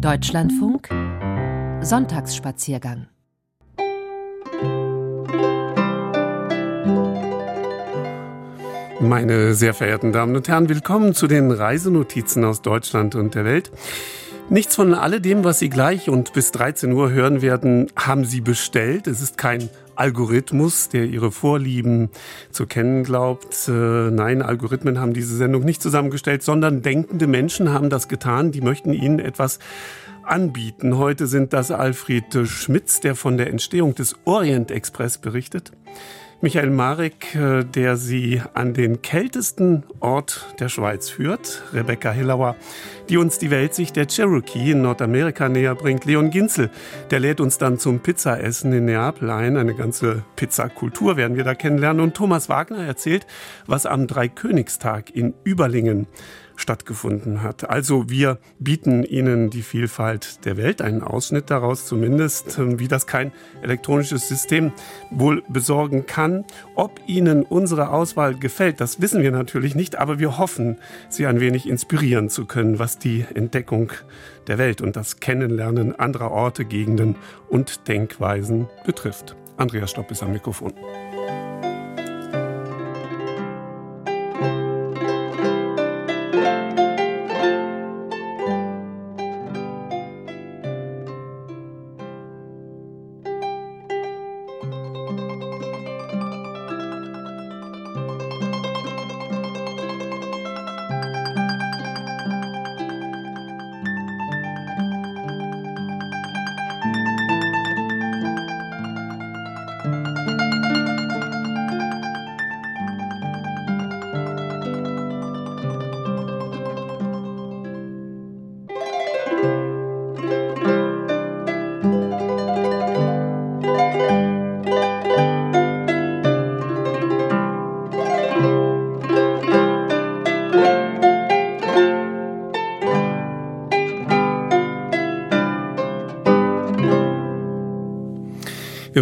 Deutschlandfunk Sonntagsspaziergang Meine sehr verehrten Damen und Herren, willkommen zu den Reisenotizen aus Deutschland und der Welt. Nichts von alledem, was Sie gleich und bis 13 Uhr hören werden, haben Sie bestellt. Es ist kein Algorithmus, der Ihre Vorlieben zu kennen glaubt. Äh, nein, Algorithmen haben diese Sendung nicht zusammengestellt, sondern denkende Menschen haben das getan. Die möchten Ihnen etwas anbieten. Heute sind das Alfred Schmitz, der von der Entstehung des Orient Express berichtet. Michael Marek, äh, der Sie an den kältesten Ort der Schweiz führt. Rebecca Hillauer, die uns die Weltsicht der Cherokee in Nordamerika näher bringt. Leon Ginzel, der lädt uns dann zum Pizzaessen in Neapel ein. Eine ganze Pizzakultur werden wir da kennenlernen. Und Thomas Wagner erzählt, was am Dreikönigstag in Überlingen stattgefunden hat. Also wir bieten Ihnen die Vielfalt der Welt, einen Ausschnitt daraus zumindest, ähm, wie das kein elektronisches System wohl besorgen kann. Ob Ihnen unsere Auswahl gefällt, das wissen wir natürlich nicht, aber wir hoffen, Sie ein wenig inspirieren zu können, was die Entdeckung der Welt und das Kennenlernen anderer Orte, Gegenden und Denkweisen betrifft. Andreas Stopp ist am Mikrofon.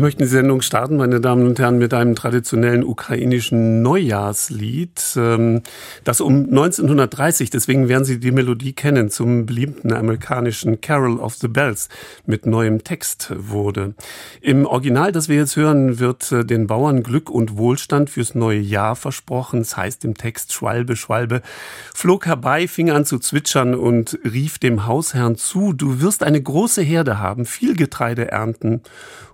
Möchten die Sendung starten, meine Damen und Herren, mit einem traditionellen ukrainischen Neujahrslied, ähm, das um 1930, deswegen werden Sie die Melodie kennen, zum beliebten amerikanischen Carol of the Bells mit neuem Text wurde. Im Original, das wir jetzt hören, wird äh, den Bauern Glück und Wohlstand fürs neue Jahr versprochen. Es heißt im Text Schwalbe, Schwalbe, flog herbei, fing an zu zwitschern und rief dem Hausherrn zu, du wirst eine große Herde haben, viel Getreide ernten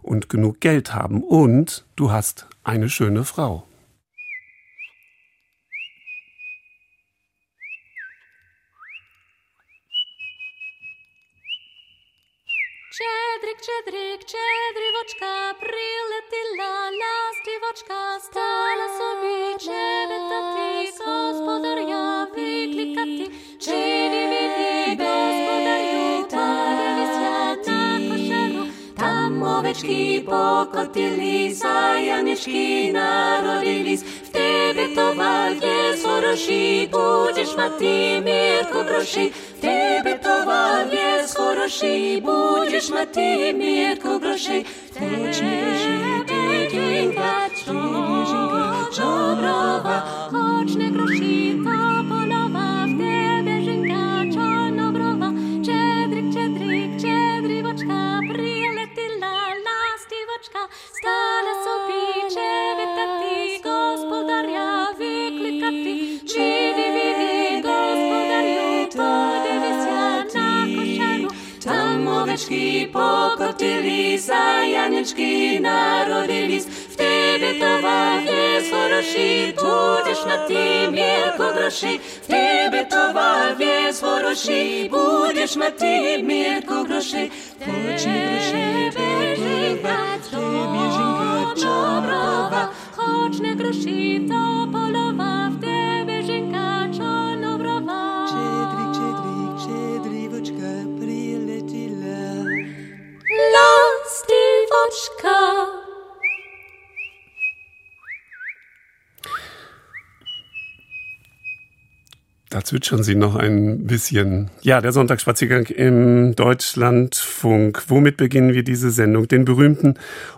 und genug Geld haben und du hast eine schöne Frau. Щедрик, щедрик, щедрівочка, прилетіла ластівочка, стала собі чебетати, господаря викликати, чи не віди, господарю, Ovečky pokotili, zajanečky narodili, v tebe tovar je budeš mati mirko groši. V tebe tovar je budeš mati mirko groši. Tečne židinka, čobrowa, choć nie groszita. córeczka, stara sobie witam ty, gospodaria wyklika ty, czy wywidy gospodariu, to dewizja na koszaru, tam owieczki pokotyli, zajaneczki narodili, w tebie to wagi zworoszy, budziesz na ty mielko groszy, w tebie to wagi zworoszy, budziesz na ty mielko groszy, Chodźmy do siebie pływać, ty mierzynka czobrowa. Chodź na groszy to polowa, w te mierzynka czonobrowa. Czedrik, czedrik, czedriwoczka prileciła. Las, ty woczka. Da zwitschern Sie noch ein bisschen. Ja, der Sonntagsspaziergang im Deutschlandfunk. Womit beginnen wir diese Sendung? Den berühmten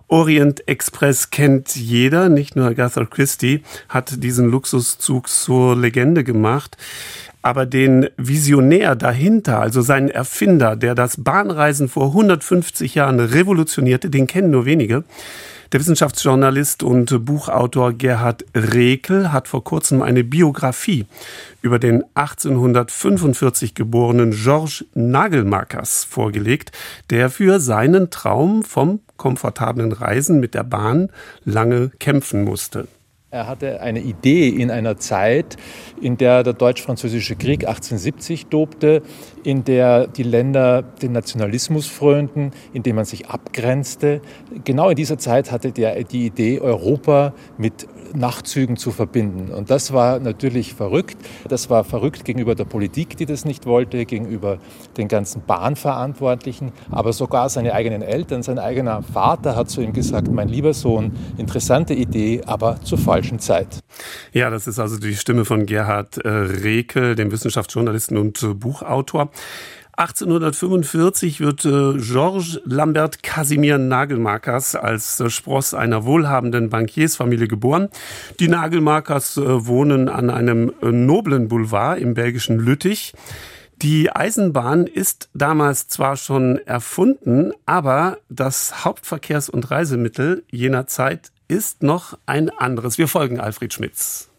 Orient Express kennt jeder. Nicht nur Agatha Christie hat diesen Luxuszug zur Legende gemacht. Aber den Visionär dahinter, also seinen Erfinder, der das Bahnreisen vor 150 Jahren revolutionierte, den kennen nur wenige. Der Wissenschaftsjournalist und Buchautor Gerhard Rekel hat vor kurzem eine Biografie über den 1845 geborenen Georges Nagelmakers vorgelegt, der für seinen Traum vom komfortablen Reisen mit der Bahn lange kämpfen musste. Er hatte eine Idee in einer Zeit, in der der Deutsch-Französische Krieg 1870 tobte, in der die Länder den Nationalismus frönten, in dem man sich abgrenzte. Genau in dieser Zeit hatte er die Idee, Europa mit Nachtzügen zu verbinden. Und das war natürlich verrückt. Das war verrückt gegenüber der Politik, die das nicht wollte, gegenüber den ganzen Bahnverantwortlichen. Aber sogar seine eigenen Eltern, sein eigener Vater hat zu ihm gesagt, mein lieber Sohn, interessante Idee, aber zur falschen Zeit. Ja, das ist also die Stimme von Gerhard äh, Rekel, dem Wissenschaftsjournalisten und Buchautor. 1845 wird äh, Georges Lambert Casimir Nagelmakers als äh, Spross einer wohlhabenden Bankiersfamilie geboren. Die Nagelmakers äh, wohnen an einem äh, noblen Boulevard im belgischen Lüttich. Die Eisenbahn ist damals zwar schon erfunden, aber das Hauptverkehrs- und Reisemittel jener Zeit ist noch ein anderes. Wir folgen Alfred Schmitz.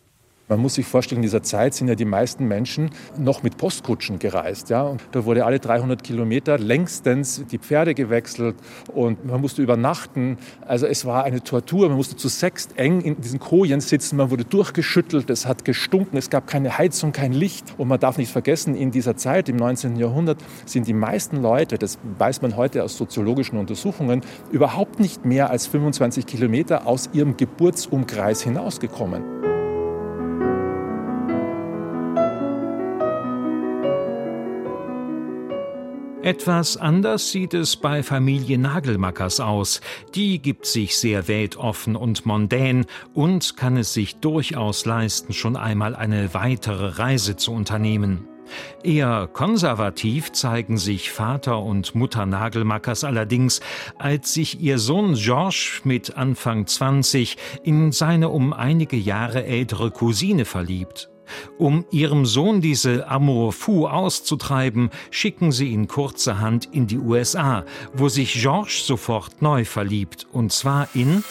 Man muss sich vorstellen, in dieser Zeit sind ja die meisten Menschen noch mit Postkutschen gereist. Ja? Und da wurde alle 300 Kilometer längstens die Pferde gewechselt und man musste übernachten. Also es war eine Tortur. Man musste zu sechst eng in diesen Kojen sitzen. Man wurde durchgeschüttelt. Es hat gestunken. Es gab keine Heizung, kein Licht. Und man darf nicht vergessen, in dieser Zeit, im 19. Jahrhundert, sind die meisten Leute, das weiß man heute aus soziologischen Untersuchungen, überhaupt nicht mehr als 25 Kilometer aus ihrem Geburtsumkreis hinausgekommen. Etwas anders sieht es bei Familie Nagelmackers aus. Die gibt sich sehr weltoffen und mondän und kann es sich durchaus leisten, schon einmal eine weitere Reise zu unternehmen. Eher konservativ zeigen sich Vater und Mutter Nagelmackers allerdings, als sich ihr Sohn Georges mit Anfang 20 in seine um einige Jahre ältere Cousine verliebt. Um ihrem Sohn diese Amour fou auszutreiben, schicken sie ihn kurzerhand in die USA, wo sich Georges sofort neu verliebt, und zwar in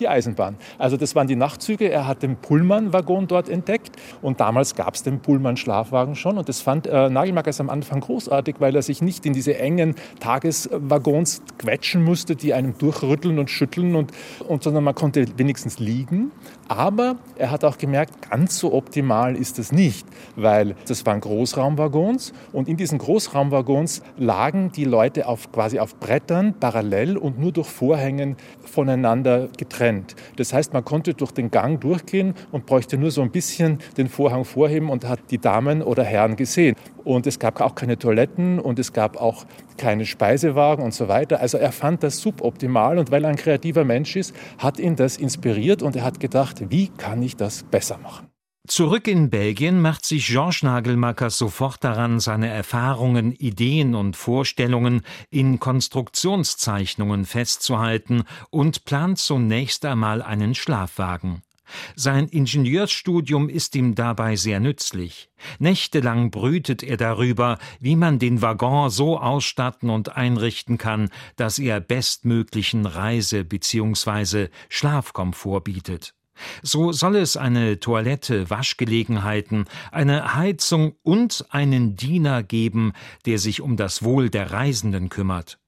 die Eisenbahn. Also das waren die Nachtzüge. Er hat den Pullman-Waggon dort entdeckt und damals gab es den Pullman-Schlafwagen schon und das fand äh, Nagelmackers am Anfang großartig, weil er sich nicht in diese engen Tageswaggons quetschen musste, die einem durchrütteln und schütteln und, und sondern man konnte wenigstens liegen. Aber er hat auch gemerkt, ganz so optimal ist es nicht, weil das waren Großraumwaggons und in diesen Großraumwaggons lagen die Leute auf, quasi auf Brettern parallel und nur durch Vorhängen voneinander getrennt getrennt. Das heißt, man konnte durch den Gang durchgehen und bräuchte nur so ein bisschen den Vorhang vorheben und hat die Damen oder Herren gesehen. Und es gab auch keine Toiletten und es gab auch keine Speisewagen und so weiter. Also er fand das suboptimal und weil er ein kreativer Mensch ist, hat ihn das inspiriert und er hat gedacht, wie kann ich das besser machen? Zurück in Belgien macht sich Georges Nagelmackers sofort daran, seine Erfahrungen, Ideen und Vorstellungen in Konstruktionszeichnungen festzuhalten und plant zunächst einmal einen Schlafwagen. Sein Ingenieursstudium ist ihm dabei sehr nützlich. Nächtelang brütet er darüber, wie man den Waggon so ausstatten und einrichten kann, dass er bestmöglichen Reise- bzw. Schlafkomfort bietet. So soll es eine Toilette, Waschgelegenheiten, eine Heizung und einen Diener geben, der sich um das Wohl der Reisenden kümmert.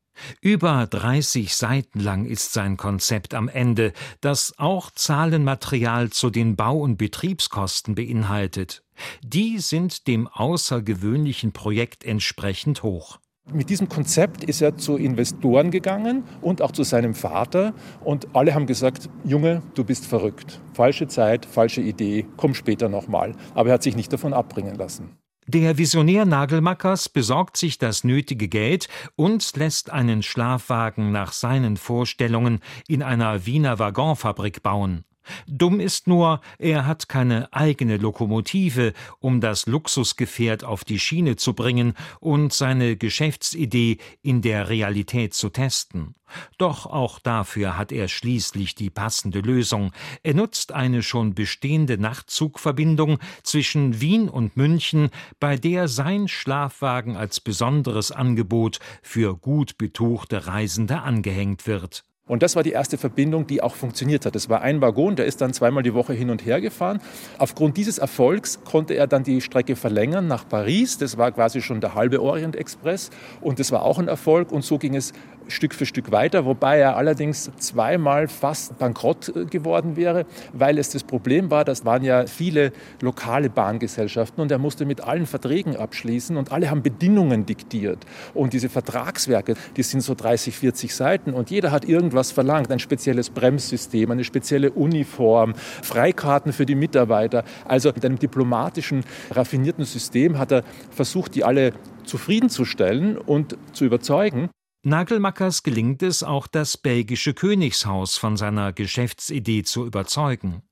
Über 30 Seiten lang ist sein Konzept am Ende, das auch Zahlenmaterial zu den Bau- und Betriebskosten beinhaltet. Die sind dem außergewöhnlichen Projekt entsprechend hoch. Mit diesem Konzept ist er zu Investoren gegangen und auch zu seinem Vater und alle haben gesagt, Junge, du bist verrückt. Falsche Zeit, falsche Idee, komm später nochmal. Aber er hat sich nicht davon abbringen lassen. Der Visionär Nagelmackers besorgt sich das nötige Geld und lässt einen Schlafwagen nach seinen Vorstellungen in einer Wiener Waggonfabrik bauen. Dumm ist nur, er hat keine eigene Lokomotive, um das Luxusgefährt auf die Schiene zu bringen und seine Geschäftsidee in der Realität zu testen. Doch auch dafür hat er schließlich die passende Lösung. Er nutzt eine schon bestehende Nachtzugverbindung zwischen Wien und München, bei der sein Schlafwagen als besonderes Angebot für gut betuchte Reisende angehängt wird. Und das war die erste Verbindung, die auch funktioniert hat. Das war ein Waggon, der ist dann zweimal die Woche hin und her gefahren. Aufgrund dieses Erfolgs konnte er dann die Strecke verlängern nach Paris. Das war quasi schon der halbe Orient Express und das war auch ein Erfolg. Und so ging es Stück für Stück weiter, wobei er allerdings zweimal fast bankrott äh, geworden wäre, weil es das Problem war, das waren ja viele lokale Bahngesellschaften und er musste mit allen Verträgen abschließen und alle haben Bedingungen diktiert. Und diese Vertragswerke, die sind so 30, 40 Seiten und jeder hat irgendwas verlangt, ein spezielles Bremssystem, eine spezielle Uniform, Freikarten für die Mitarbeiter. Also mit einem diplomatischen, raffinierten System hat er versucht, die alle zufriedenzustellen und zu überzeugen. Nagelmackers gelingt es auch, das belgische Königshaus von seiner Geschäftsidee zu überzeugen.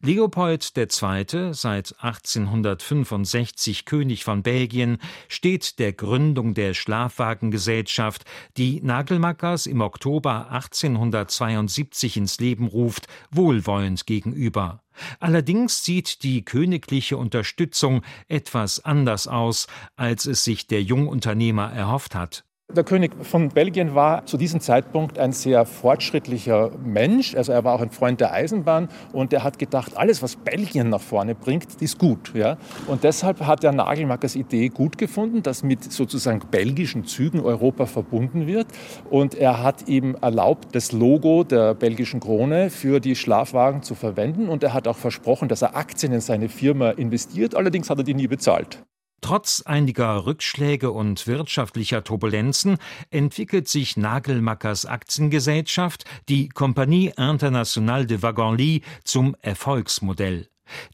Leopold II., seit 1865 König von Belgien, steht der Gründung der Schlafwagengesellschaft, die Nagelmackers im Oktober 1872 ins Leben ruft, wohlwollend gegenüber. Allerdings sieht die königliche Unterstützung etwas anders aus, als es sich der Jungunternehmer erhofft hat. Der König von Belgien war zu diesem Zeitpunkt ein sehr fortschrittlicher Mensch. Also er war auch ein Freund der Eisenbahn und er hat gedacht, alles, was Belgien nach vorne bringt, ist gut. Ja? Und deshalb hat er Nagelmackers Idee gut gefunden, dass mit sozusagen belgischen Zügen Europa verbunden wird. Und er hat ihm erlaubt, das Logo der belgischen Krone für die Schlafwagen zu verwenden. Und er hat auch versprochen, dass er Aktien in seine Firma investiert. Allerdings hat er die nie bezahlt. Trotz einiger Rückschläge und wirtschaftlicher Turbulenzen entwickelt sich Nagelmackers Aktiengesellschaft, die Compagnie Internationale de Wagonlit, zum Erfolgsmodell.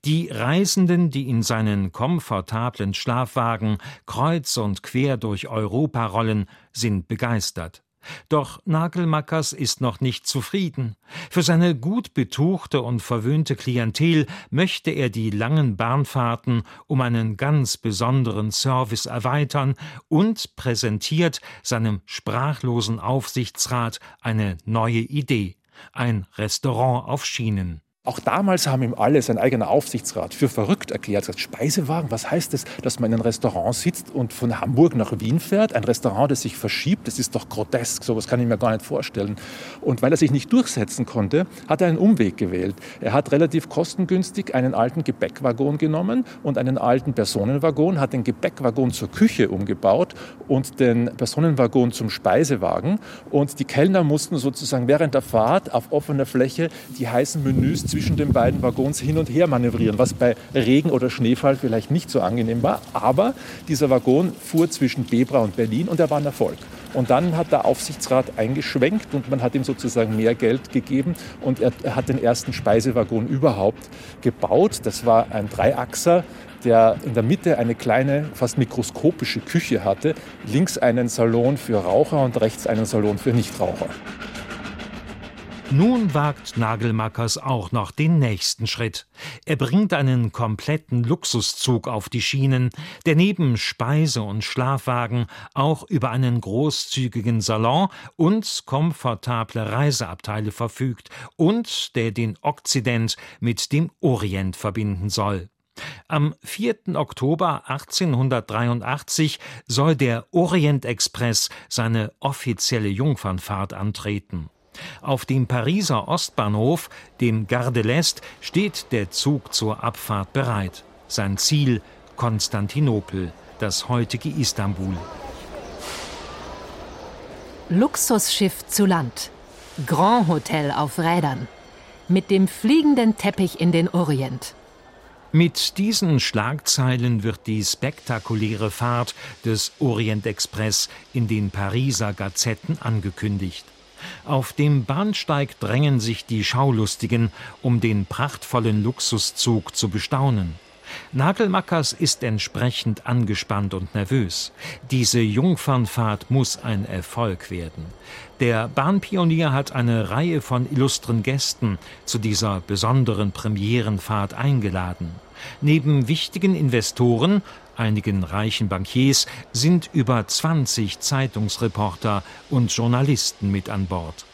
Die Reisenden, die in seinen komfortablen Schlafwagen kreuz und quer durch Europa rollen, sind begeistert. Doch Nagelmackers ist noch nicht zufrieden. Für seine gut betuchte und verwöhnte Klientel möchte er die langen Bahnfahrten um einen ganz besonderen Service erweitern und präsentiert seinem sprachlosen Aufsichtsrat eine neue Idee. Ein Restaurant auf Schienen. Auch damals haben ihm alle, sein eigener Aufsichtsrat, für verrückt erklärt. Gesagt, Speisewagen, was heißt das, dass man in einem Restaurant sitzt und von Hamburg nach Wien fährt? Ein Restaurant, das sich verschiebt, das ist doch grotesk, sowas kann ich mir gar nicht vorstellen. Und weil er sich nicht durchsetzen konnte, hat er einen Umweg gewählt. Er hat relativ kostengünstig einen alten Gepäckwaggon genommen und einen alten Personenwaggon, hat den Gepäckwaggon zur Küche umgebaut und den Personenwaggon zum Speisewagen. Und die Kellner mussten sozusagen während der Fahrt auf offener Fläche die heißen Menüs zwischen den beiden Waggons hin und her manövrieren, was bei Regen oder Schneefall vielleicht nicht so angenehm war. Aber dieser Waggon fuhr zwischen Bebra und Berlin und er war ein Erfolg. Und dann hat der Aufsichtsrat eingeschwenkt und man hat ihm sozusagen mehr Geld gegeben und er, er hat den ersten Speisewaggon überhaupt gebaut. Das war ein Dreiachser, der in der Mitte eine kleine, fast mikroskopische Küche hatte, links einen Salon für Raucher und rechts einen Salon für Nichtraucher. Nun wagt Nagelmackers auch noch den nächsten Schritt. Er bringt einen kompletten Luxuszug auf die Schienen, der neben Speise- und Schlafwagen auch über einen großzügigen Salon und komfortable Reiseabteile verfügt und der den Okzident mit dem Orient verbinden soll. Am 4. Oktober 1883 soll der Orient Express seine offizielle Jungfernfahrt antreten. Auf dem Pariser Ostbahnhof, dem Gare de l'Est, steht der Zug zur Abfahrt bereit. Sein Ziel Konstantinopel, das heutige Istanbul. Luxusschiff zu Land. Grand Hotel auf Rädern. Mit dem fliegenden Teppich in den Orient. Mit diesen Schlagzeilen wird die spektakuläre Fahrt des Orient Express in den Pariser Gazetten angekündigt. Auf dem Bahnsteig drängen sich die Schaulustigen, um den prachtvollen Luxuszug zu bestaunen. Nagelmackers ist entsprechend angespannt und nervös. Diese Jungfernfahrt muss ein Erfolg werden. Der Bahnpionier hat eine Reihe von illustren Gästen zu dieser besonderen Premierenfahrt eingeladen. Neben wichtigen Investoren, einigen reichen Bankiers, sind über 20 Zeitungsreporter und Journalisten mit an Bord.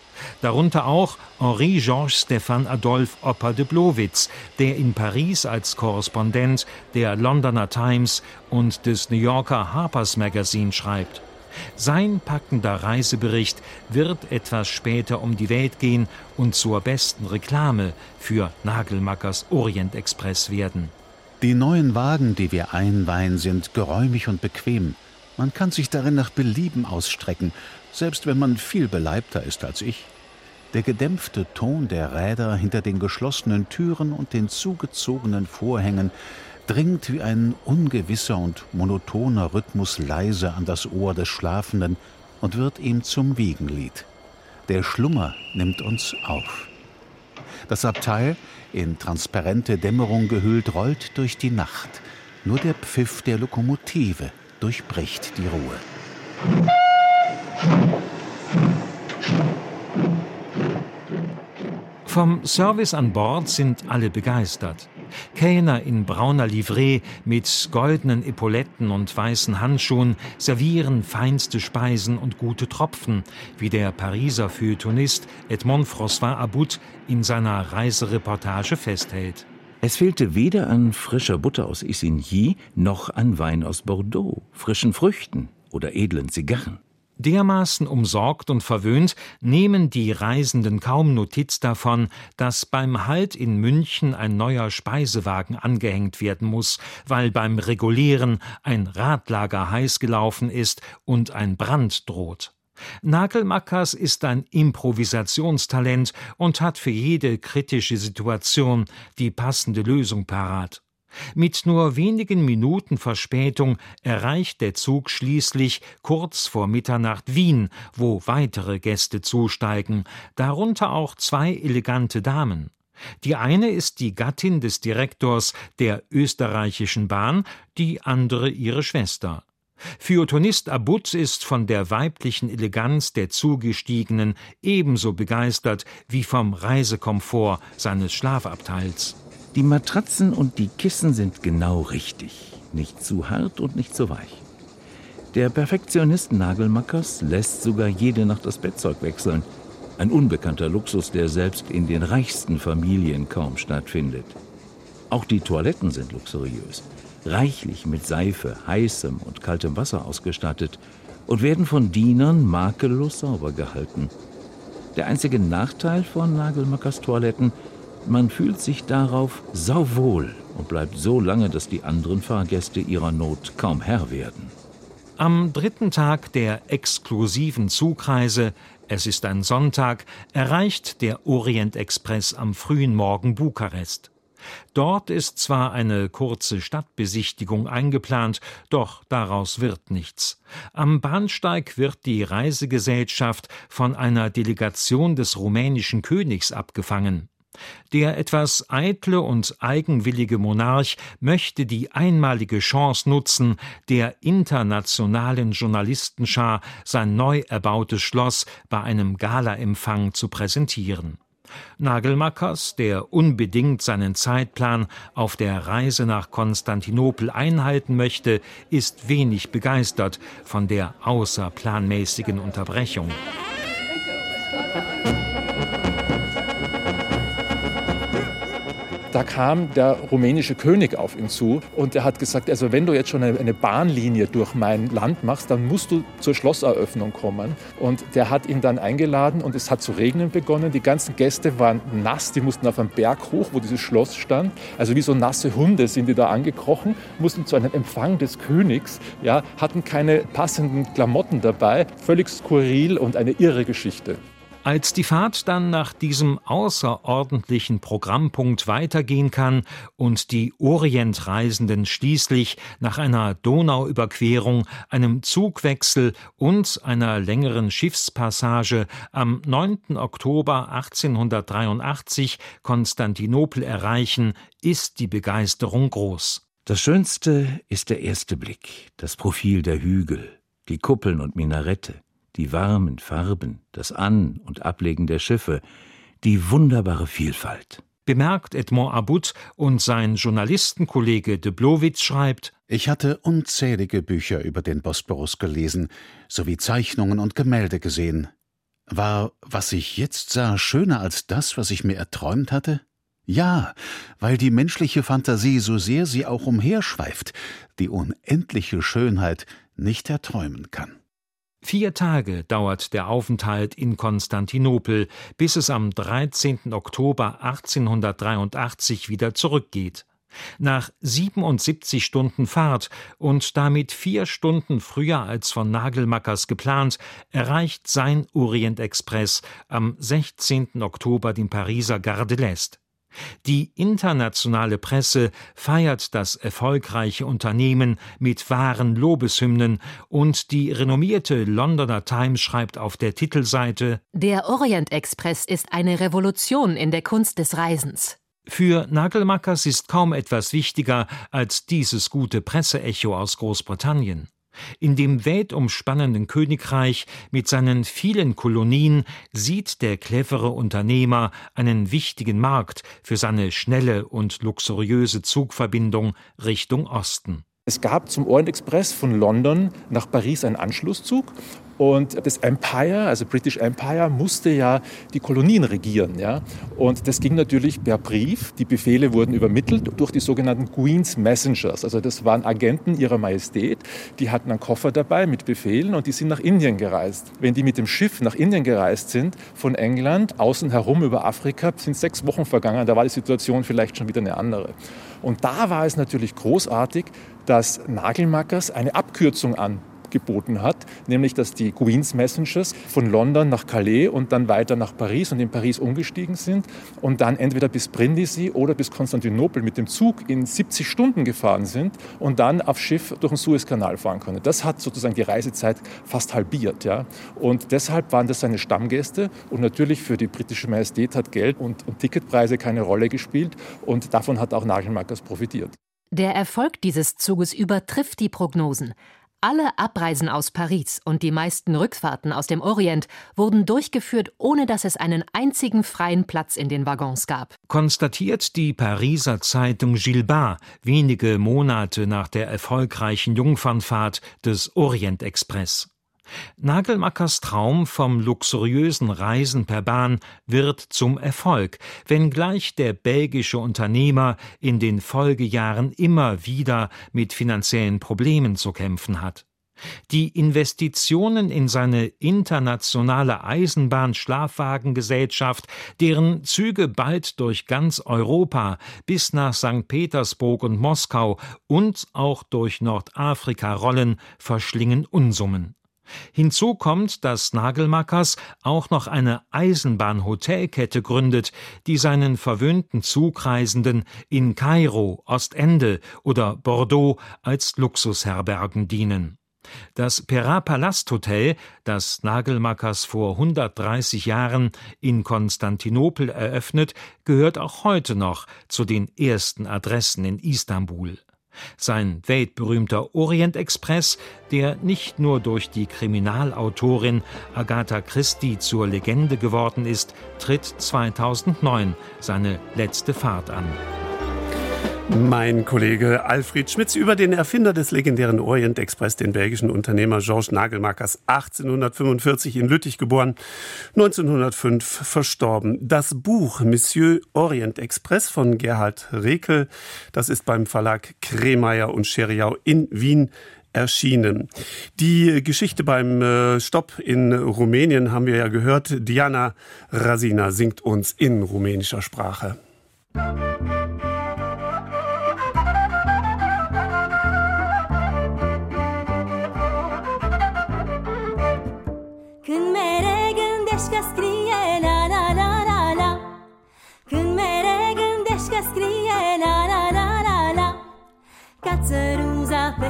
Darunter auch Henri-Georges Stefan Adolphe Oper de Blowitz, der in Paris als Korrespondent der Londoner Times und des New Yorker Harper's Magazine schreibt. Sein packender Reisebericht wird etwas später um die Welt gehen und zur besten Reklame für Nagelmackers Orient Express werden. Die neuen Wagen, die wir einweihen, sind geräumig und bequem. Man kann sich darin nach Belieben ausstrecken, selbst wenn man viel beleibter ist als ich. Der gedämpfte Ton der Räder hinter den geschlossenen Türen und den zugezogenen Vorhängen dringt wie ein ungewisser und monotoner Rhythmus leise an das Ohr des Schlafenden und wird ihm zum Wiegenlied. Der Schlummer nimmt uns auf. Das Abteil, in transparente Dämmerung gehüllt, rollt durch die Nacht. Nur der Pfiff der Lokomotive durchbricht die Ruhe. Vom Service an Bord sind alle begeistert. Kellner in brauner Livree mit goldenen Epauletten und weißen Handschuhen servieren feinste Speisen und gute Tropfen, wie der Pariser Feuilletonist Edmond François About in seiner Reisereportage festhält. Es fehlte weder an frischer Butter aus Isigny noch an Wein aus Bordeaux, frischen Früchten oder edlen Zigarren. Dermaßen umsorgt und verwöhnt nehmen die Reisenden kaum Notiz davon, dass beim Halt in München ein neuer Speisewagen angehängt werden muss, weil beim Regulieren ein Radlager heiß gelaufen ist und ein Brand droht. Nagelmackers ist ein Improvisationstalent und hat für jede kritische Situation die passende Lösung parat. Mit nur wenigen Minuten Verspätung erreicht der Zug schließlich kurz vor Mitternacht Wien, wo weitere Gäste zusteigen, darunter auch zwei elegante Damen. Die eine ist die Gattin des Direktors der österreichischen Bahn, die andere ihre Schwester. Feuilletonist Abutz ist von der weiblichen Eleganz der Zugestiegenen ebenso begeistert wie vom Reisekomfort seines Schlafabteils. Die Matratzen und die Kissen sind genau richtig. Nicht zu hart und nicht zu weich. Der Perfektionist Nagelmackers lässt sogar jede Nacht das Bettzeug wechseln. Ein unbekannter Luxus, der selbst in den reichsten Familien kaum stattfindet. Auch die Toiletten sind luxuriös, reichlich mit Seife, heißem und kaltem Wasser ausgestattet und werden von Dienern makellos sauber gehalten. Der einzige Nachteil von Nagelmackers Toiletten man fühlt sich darauf sauwohl und bleibt so lange, dass die anderen Fahrgäste ihrer Not kaum Herr werden. Am dritten Tag der exklusiven Zugreise, es ist ein Sonntag, erreicht der Orient Express am frühen Morgen Bukarest. Dort ist zwar eine kurze Stadtbesichtigung eingeplant, doch daraus wird nichts. Am Bahnsteig wird die Reisegesellschaft von einer Delegation des rumänischen Königs abgefangen. Der etwas eitle und eigenwillige Monarch möchte die einmalige Chance nutzen, der internationalen Journalistenschar sein neu erbautes Schloss bei einem Galaempfang zu präsentieren. Nagelmackers, der unbedingt seinen Zeitplan auf der Reise nach Konstantinopel einhalten möchte, ist wenig begeistert von der außerplanmäßigen Unterbrechung. Da kam der rumänische König auf ihn zu und er hat gesagt, also wenn du jetzt schon eine, Bahnlinie durch mein Land machst, dann musst du zur Schlosseröffnung kommen. Und der hat ihn dann eingeladen und es hat zu regnen begonnen. Die ganzen Gäste waren nass, die mussten auf einen Berg hoch, wo dieses Schloss stand. Also wie so nasse Hunde sind die da angekrochen, mussten zu einem Empfang des Königs, ja, hatten keine passenden Klamotten dabei. Völlig skurril und eine irre Geschichte. Als die Fahrt dann nach diesem außerordentlichen Programmpunkt weitergehen kann und die Orientreisenden schließlich nach einer Donauüberquerung, einem Zugwechsel und einer längeren Schiffspassage am 9. Oktober 1883 Konstantinopel erreichen, ist die Begeisterung groß. Das Schönste ist der erste Blick, das Profil der Hügel, die Kuppeln und Minarette die warmen Farben, das An- und Ablegen der Schiffe, die wunderbare Vielfalt. Bemerkt Edmond Abut und sein Journalistenkollege de Blowitz schreibt: Ich hatte unzählige Bücher über den Bosporus gelesen, sowie Zeichnungen und Gemälde gesehen. War, was ich jetzt sah, schöner als das, was ich mir erträumt hatte? Ja, weil die menschliche Fantasie, so sehr sie auch umherschweift, die unendliche Schönheit nicht erträumen kann. Vier Tage dauert der Aufenthalt in Konstantinopel, bis es am 13. Oktober 1883 wieder zurückgeht. Nach 77 Stunden Fahrt und damit vier Stunden früher als von Nagelmackers geplant, erreicht sein Orientexpress am 16. Oktober den Pariser Gare l'Est. Die internationale Presse feiert das erfolgreiche Unternehmen mit wahren Lobeshymnen und die renommierte Londoner Times schreibt auf der Titelseite Der Orient Express ist eine Revolution in der Kunst des Reisens. Für Nagelmackers ist kaum etwas wichtiger als dieses gute Presseecho aus Großbritannien. In dem weltumspannenden Königreich mit seinen vielen Kolonien sieht der clevere Unternehmer einen wichtigen Markt für seine schnelle und luxuriöse Zugverbindung Richtung Osten. Es gab zum Orient Express von London nach Paris einen Anschlusszug und das Empire, also British Empire, musste ja die Kolonien regieren. Ja? Und das ging natürlich per Brief. Die Befehle wurden übermittelt durch die sogenannten Queen's Messengers. Also das waren Agenten ihrer Majestät. Die hatten einen Koffer dabei mit Befehlen und die sind nach Indien gereist. Wenn die mit dem Schiff nach Indien gereist sind, von England außen herum über Afrika, sind sechs Wochen vergangen. Da war die Situation vielleicht schon wieder eine andere. Und da war es natürlich großartig, dass Nagelmackers eine Abkürzung angeboten hat, nämlich dass die Queen's Messengers von London nach Calais und dann weiter nach Paris und in Paris umgestiegen sind und dann entweder bis Brindisi oder bis Konstantinopel mit dem Zug in 70 Stunden gefahren sind und dann auf Schiff durch den Suezkanal fahren können. Das hat sozusagen die Reisezeit fast halbiert. Ja? Und deshalb waren das seine Stammgäste und natürlich für die britische Majestät hat Geld und, und Ticketpreise keine Rolle gespielt und davon hat auch Nagelmackers profitiert. Der Erfolg dieses Zuges übertrifft die Prognosen. Alle Abreisen aus Paris und die meisten Rückfahrten aus dem Orient wurden durchgeführt, ohne dass es einen einzigen freien Platz in den Waggons gab. Konstatiert die Pariser Zeitung Gilbert wenige Monate nach der erfolgreichen Jungfernfahrt des Orientexpress. Nagelmackers Traum vom luxuriösen Reisen per Bahn wird zum Erfolg, wenngleich der belgische Unternehmer in den Folgejahren immer wieder mit finanziellen Problemen zu kämpfen hat. Die Investitionen in seine internationale Eisenbahn-Schlafwagengesellschaft, deren Züge bald durch ganz Europa bis nach St. Petersburg und Moskau und auch durch Nordafrika rollen, verschlingen Unsummen. Hinzu kommt, dass Nagelmackers auch noch eine Eisenbahnhotelkette gründet, die seinen verwöhnten Zugreisenden in Kairo, Ostende oder Bordeaux als Luxusherbergen dienen. Das Pera-Palast Hotel, das Nagelmackers vor 130 Jahren in Konstantinopel eröffnet, gehört auch heute noch zu den ersten Adressen in Istanbul. Sein weltberühmter Orientexpress, der nicht nur durch die Kriminalautorin Agatha Christie zur Legende geworden ist, tritt 2009 seine letzte Fahrt an. Mein Kollege Alfred Schmitz über den Erfinder des legendären Orient Express, den belgischen Unternehmer Georges Nagelmakers, 1845 in Lüttich geboren, 1905 verstorben. Das Buch Monsieur Orient Express von Gerhard Rekel, das ist beim Verlag Kremeyer und Scheriau in Wien erschienen. Die Geschichte beim äh, Stopp in Rumänien haben wir ja gehört. Diana Rasina singt uns in rumänischer Sprache. Când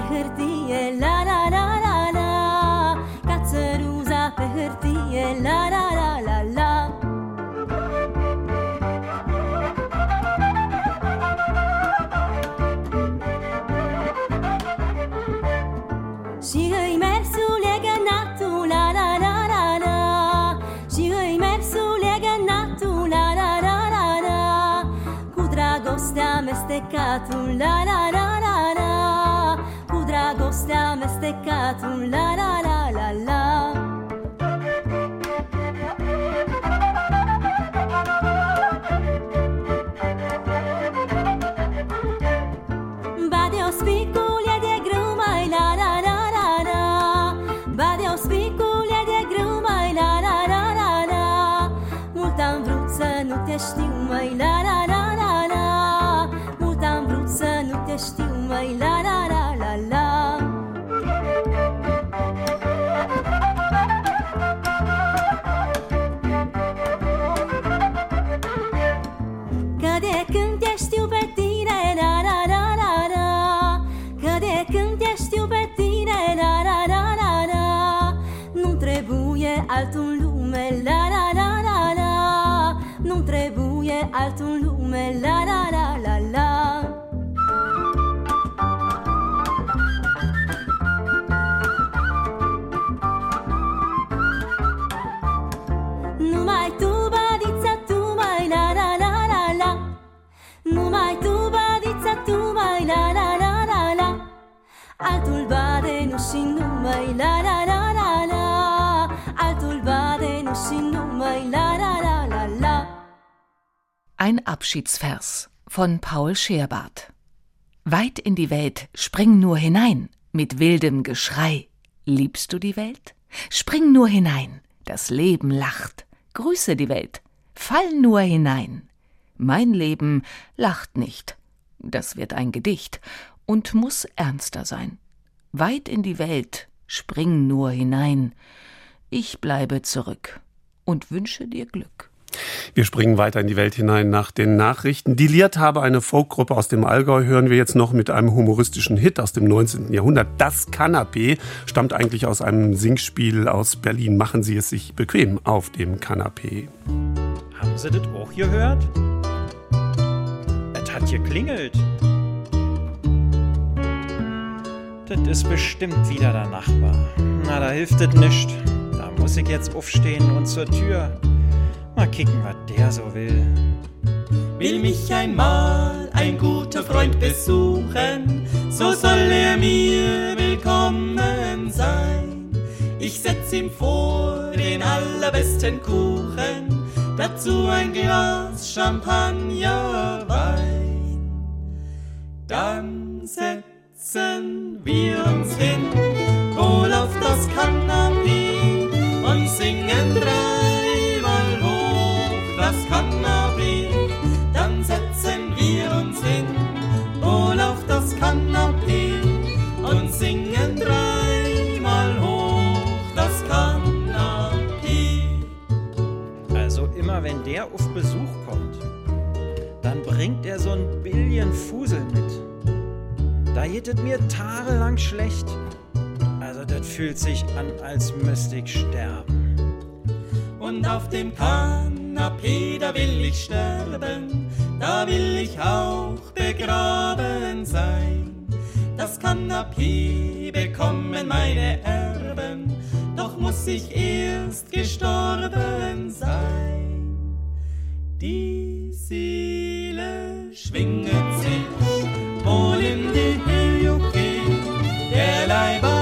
hârtie, la la la la la Ca țăruza pe hârtie, la la la la la Și îi mersul legănatul, la la la la la Și îi mersul legănatul, la la la la la Cu dragostea amestecatul, la la la la la Cu dragostea amestecatul, la la la la la altul în lume, la la la la la Abschiedsvers von Paul Scherbart. Weit in die Welt, spring nur hinein, mit wildem Geschrei. Liebst du die Welt? Spring nur hinein, das Leben lacht. Grüße die Welt, fall nur hinein. Mein Leben lacht nicht. Das wird ein Gedicht und muss ernster sein. Weit in die Welt, spring nur hinein. Ich bleibe zurück und wünsche dir Glück. Wir springen weiter in die Welt hinein nach den Nachrichten. Die Liert-Habe, eine Folkgruppe aus dem Allgäu, hören wir jetzt noch mit einem humoristischen Hit aus dem 19. Jahrhundert. Das Kanapee stammt eigentlich aus einem Singspiel aus Berlin. Machen Sie es sich bequem auf dem Kanapee. Haben Sie das auch gehört? Es hat geklingelt. Das ist bestimmt wieder der Nachbar. Na, da hilft es nicht. Da muss ich jetzt aufstehen und zur Tür. Mal kicken, was der so will. Will mich einmal ein guter Freund besuchen, so soll er mir willkommen sein. Ich setz ihm vor den allerbesten Kuchen, dazu ein Glas Champagnerwein. Dann setzen wir uns hin, bringt er so ein Billion Fusel mit. Da es mir tagelang schlecht. Also das fühlt sich an, als müsste ich sterben. Und auf dem Kanapee, da will ich sterben, da will ich auch begraben sein. Das Kanapee bekommen meine Erben, doch muss ich erst gestorben sein. Die Seele schwinget sich wohl in die Höhe, der Leib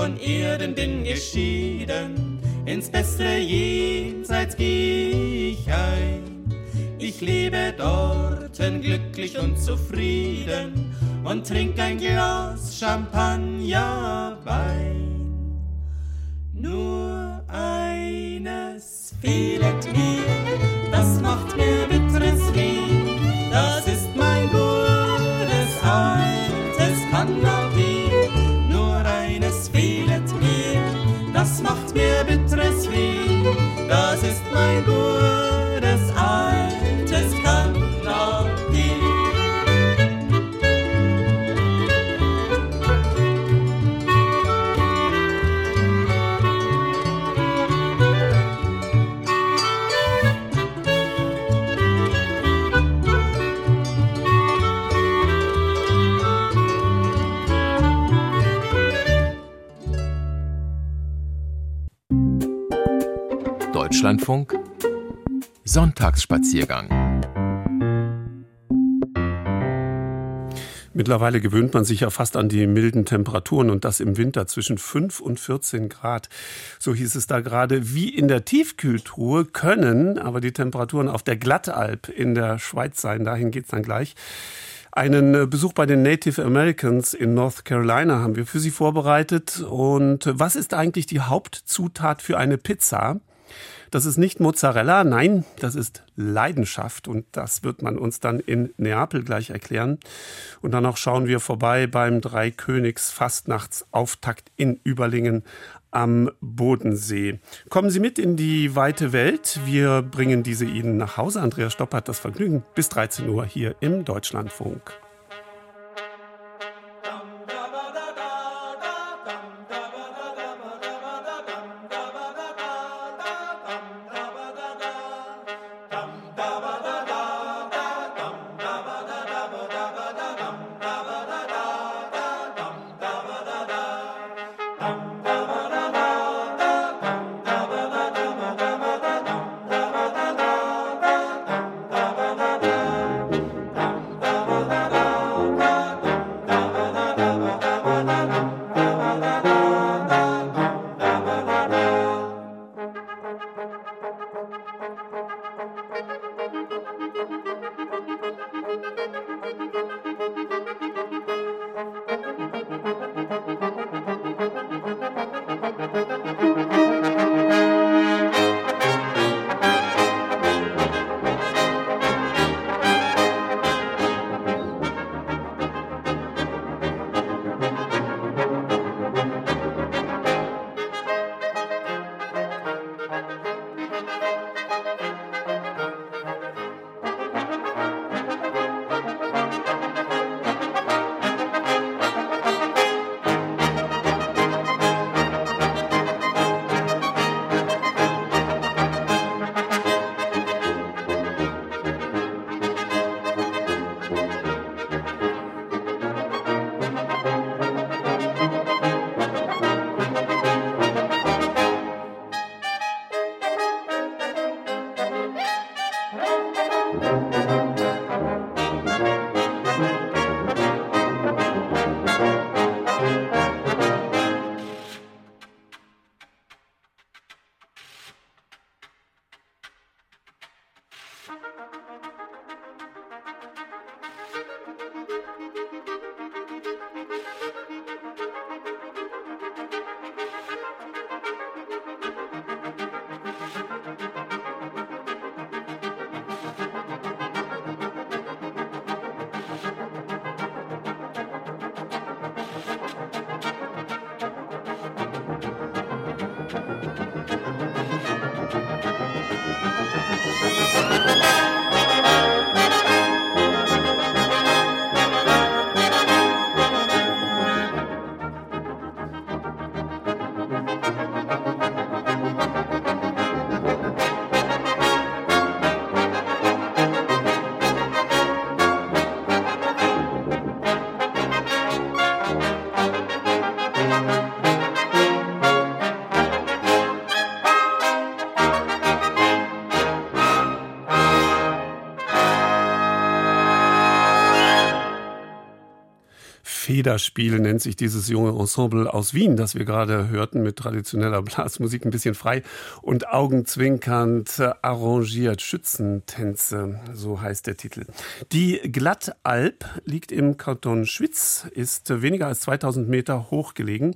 von Erden bin geschieden, ins bessere Jenseits geh ich ein. Ich lebe dorten glücklich und zufrieden und trink ein Glas Champagner Wein. Nur eines fehlet mir, das macht mir bitteres Weh. Das ist mein gutes altes Cannabis. Mir bitteres Weh. Das ist mein gutes Deutschlandfunk Sonntagsspaziergang Mittlerweile gewöhnt man sich ja fast an die milden Temperaturen und das im Winter zwischen 5 und 14 Grad. So hieß es da gerade, wie in der Tiefkühltruhe können aber die Temperaturen auf der Glattalp in der Schweiz sein. Dahin geht's dann gleich. Einen äh, Besuch bei den Native Americans in North Carolina haben wir für Sie vorbereitet. Und was ist eigentlich die Hauptzutat für eine Pizza? Das ist nicht Mozzarella, nein, das ist Leidenschaft und das wird man uns dann in Neapel gleich erklären. Und dann auch schauen wir vorbei beim Dreikönigs Fastnachtsauftakt in Überlingen am Bodensee. Kommen Sie mit in die weite Welt. Wir bringen diese Ihnen nach Hause. Andreas Stopp hat das Vergnügen bis 13 Uhr hier im Deutschlandfunk. Federspiel nennt sich dieses junge Ensemble aus Wien, das wir gerade hörten, mit traditioneller Blasmusik ein bisschen frei und augenzwinkernd arrangiert. Schützentänze, so heißt der Titel. Die Glattalp liegt im Kanton Schwyz, ist weniger als 2000 Meter hoch gelegen.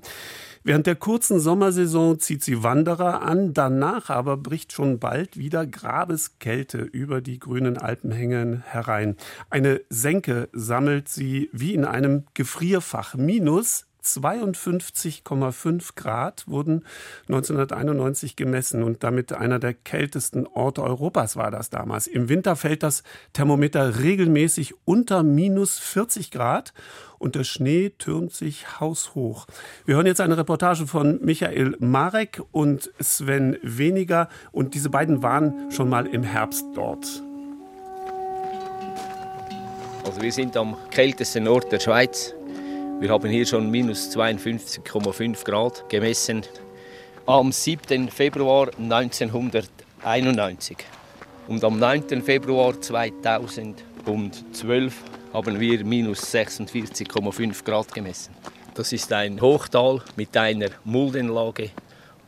Während der kurzen Sommersaison zieht sie Wanderer an, danach aber bricht schon bald wieder Grabeskälte über die grünen Alpenhänge herein. Eine Senke sammelt sie wie in einem Gefrierfach. Minus 52,5 Grad wurden 1991 gemessen und damit einer der kältesten Orte Europas war das damals. Im Winter fällt das Thermometer regelmäßig unter minus 40 Grad und der Schnee türmt sich haushoch. Wir hören jetzt eine Reportage von Michael Marek und Sven Weniger und diese beiden waren schon mal im Herbst dort. Also wir sind am kältesten Ort der Schweiz. Wir haben hier schon minus 52,5 Grad gemessen. Am 7. Februar 1991. Und am 9. Februar 2012 haben wir minus 46,5 Grad gemessen. Das ist ein Hochtal mit einer Muldenlage,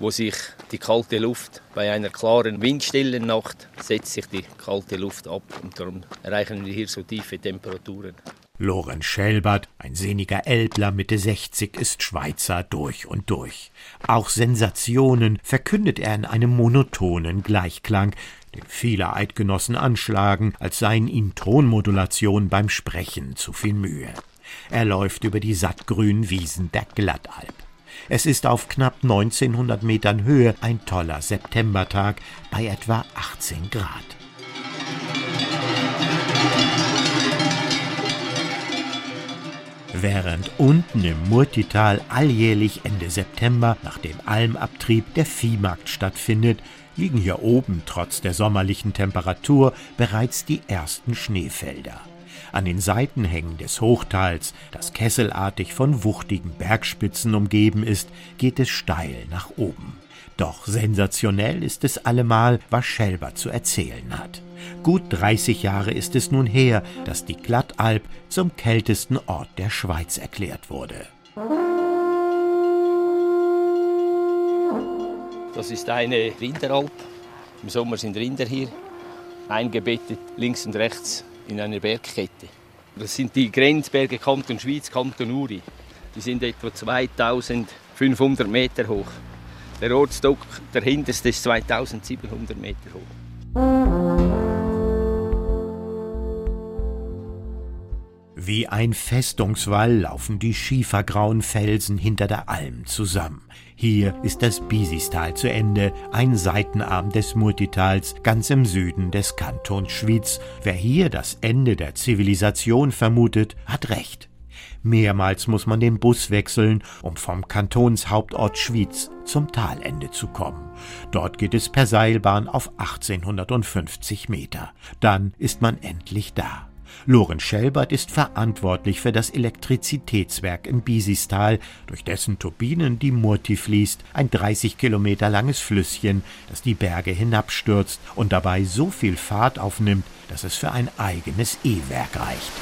wo sich die kalte Luft bei einer klaren windstillen Nacht setzt sich die kalte Luft ab und darum erreichen wir hier so tiefe Temperaturen. Lorenz Schelbert, ein sehniger Elbler Mitte 60, ist Schweizer durch und durch. Auch Sensationen verkündet er in einem monotonen Gleichklang, den viele Eidgenossen anschlagen, als seien ihm Tonmodulation beim Sprechen zu viel Mühe. Er läuft über die sattgrünen Wiesen der Glattalp. Es ist auf knapp 1900 Metern Höhe ein toller Septembertag bei etwa 18 Grad. Während unten im Murtital alljährlich Ende September nach dem Almabtrieb der Viehmarkt stattfindet, liegen hier oben trotz der sommerlichen Temperatur bereits die ersten Schneefelder. An den Seitenhängen des Hochtals, das kesselartig von wuchtigen Bergspitzen umgeben ist, geht es steil nach oben. Doch sensationell ist es allemal, was Schelber zu erzählen hat. Gut 30 Jahre ist es nun her, dass die Glattalp zum kältesten Ort der Schweiz erklärt wurde. Das ist eine Rinderalp. Im Sommer sind Rinder hier, eingebettet links und rechts in einer Bergkette. Das sind die Grenzberge Kanton Schweiz, Kanton Uri. Die sind etwa 2500 Meter hoch. Der Ortstock, der hinterste, ist 2700 Meter hoch. Wie ein Festungswall laufen die schiefergrauen Felsen hinter der Alm zusammen. Hier ist das Bisistal zu Ende, ein Seitenarm des Murtitals ganz im Süden des Kantons Schwyz. Wer hier das Ende der Zivilisation vermutet, hat recht. Mehrmals muss man den Bus wechseln, um vom Kantonshauptort Schwyz zum Talende zu kommen. Dort geht es per Seilbahn auf 1850 Meter. Dann ist man endlich da. Lorenz Schelbert ist verantwortlich für das Elektrizitätswerk in Bisistal, durch dessen Turbinen die Murti fließt, ein 30 Kilometer langes Flüsschen, das die Berge hinabstürzt und dabei so viel Fahrt aufnimmt, dass es für ein eigenes E-Werk reicht.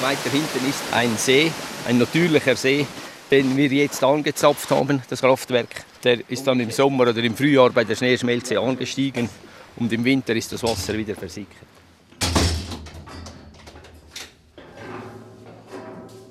Weiter hinten ist ein See, ein natürlicher See, den wir jetzt angezapft haben, das Kraftwerk. Der ist dann im Sommer oder im Frühjahr bei der Schneeschmelze angestiegen und im Winter ist das Wasser wieder versickert.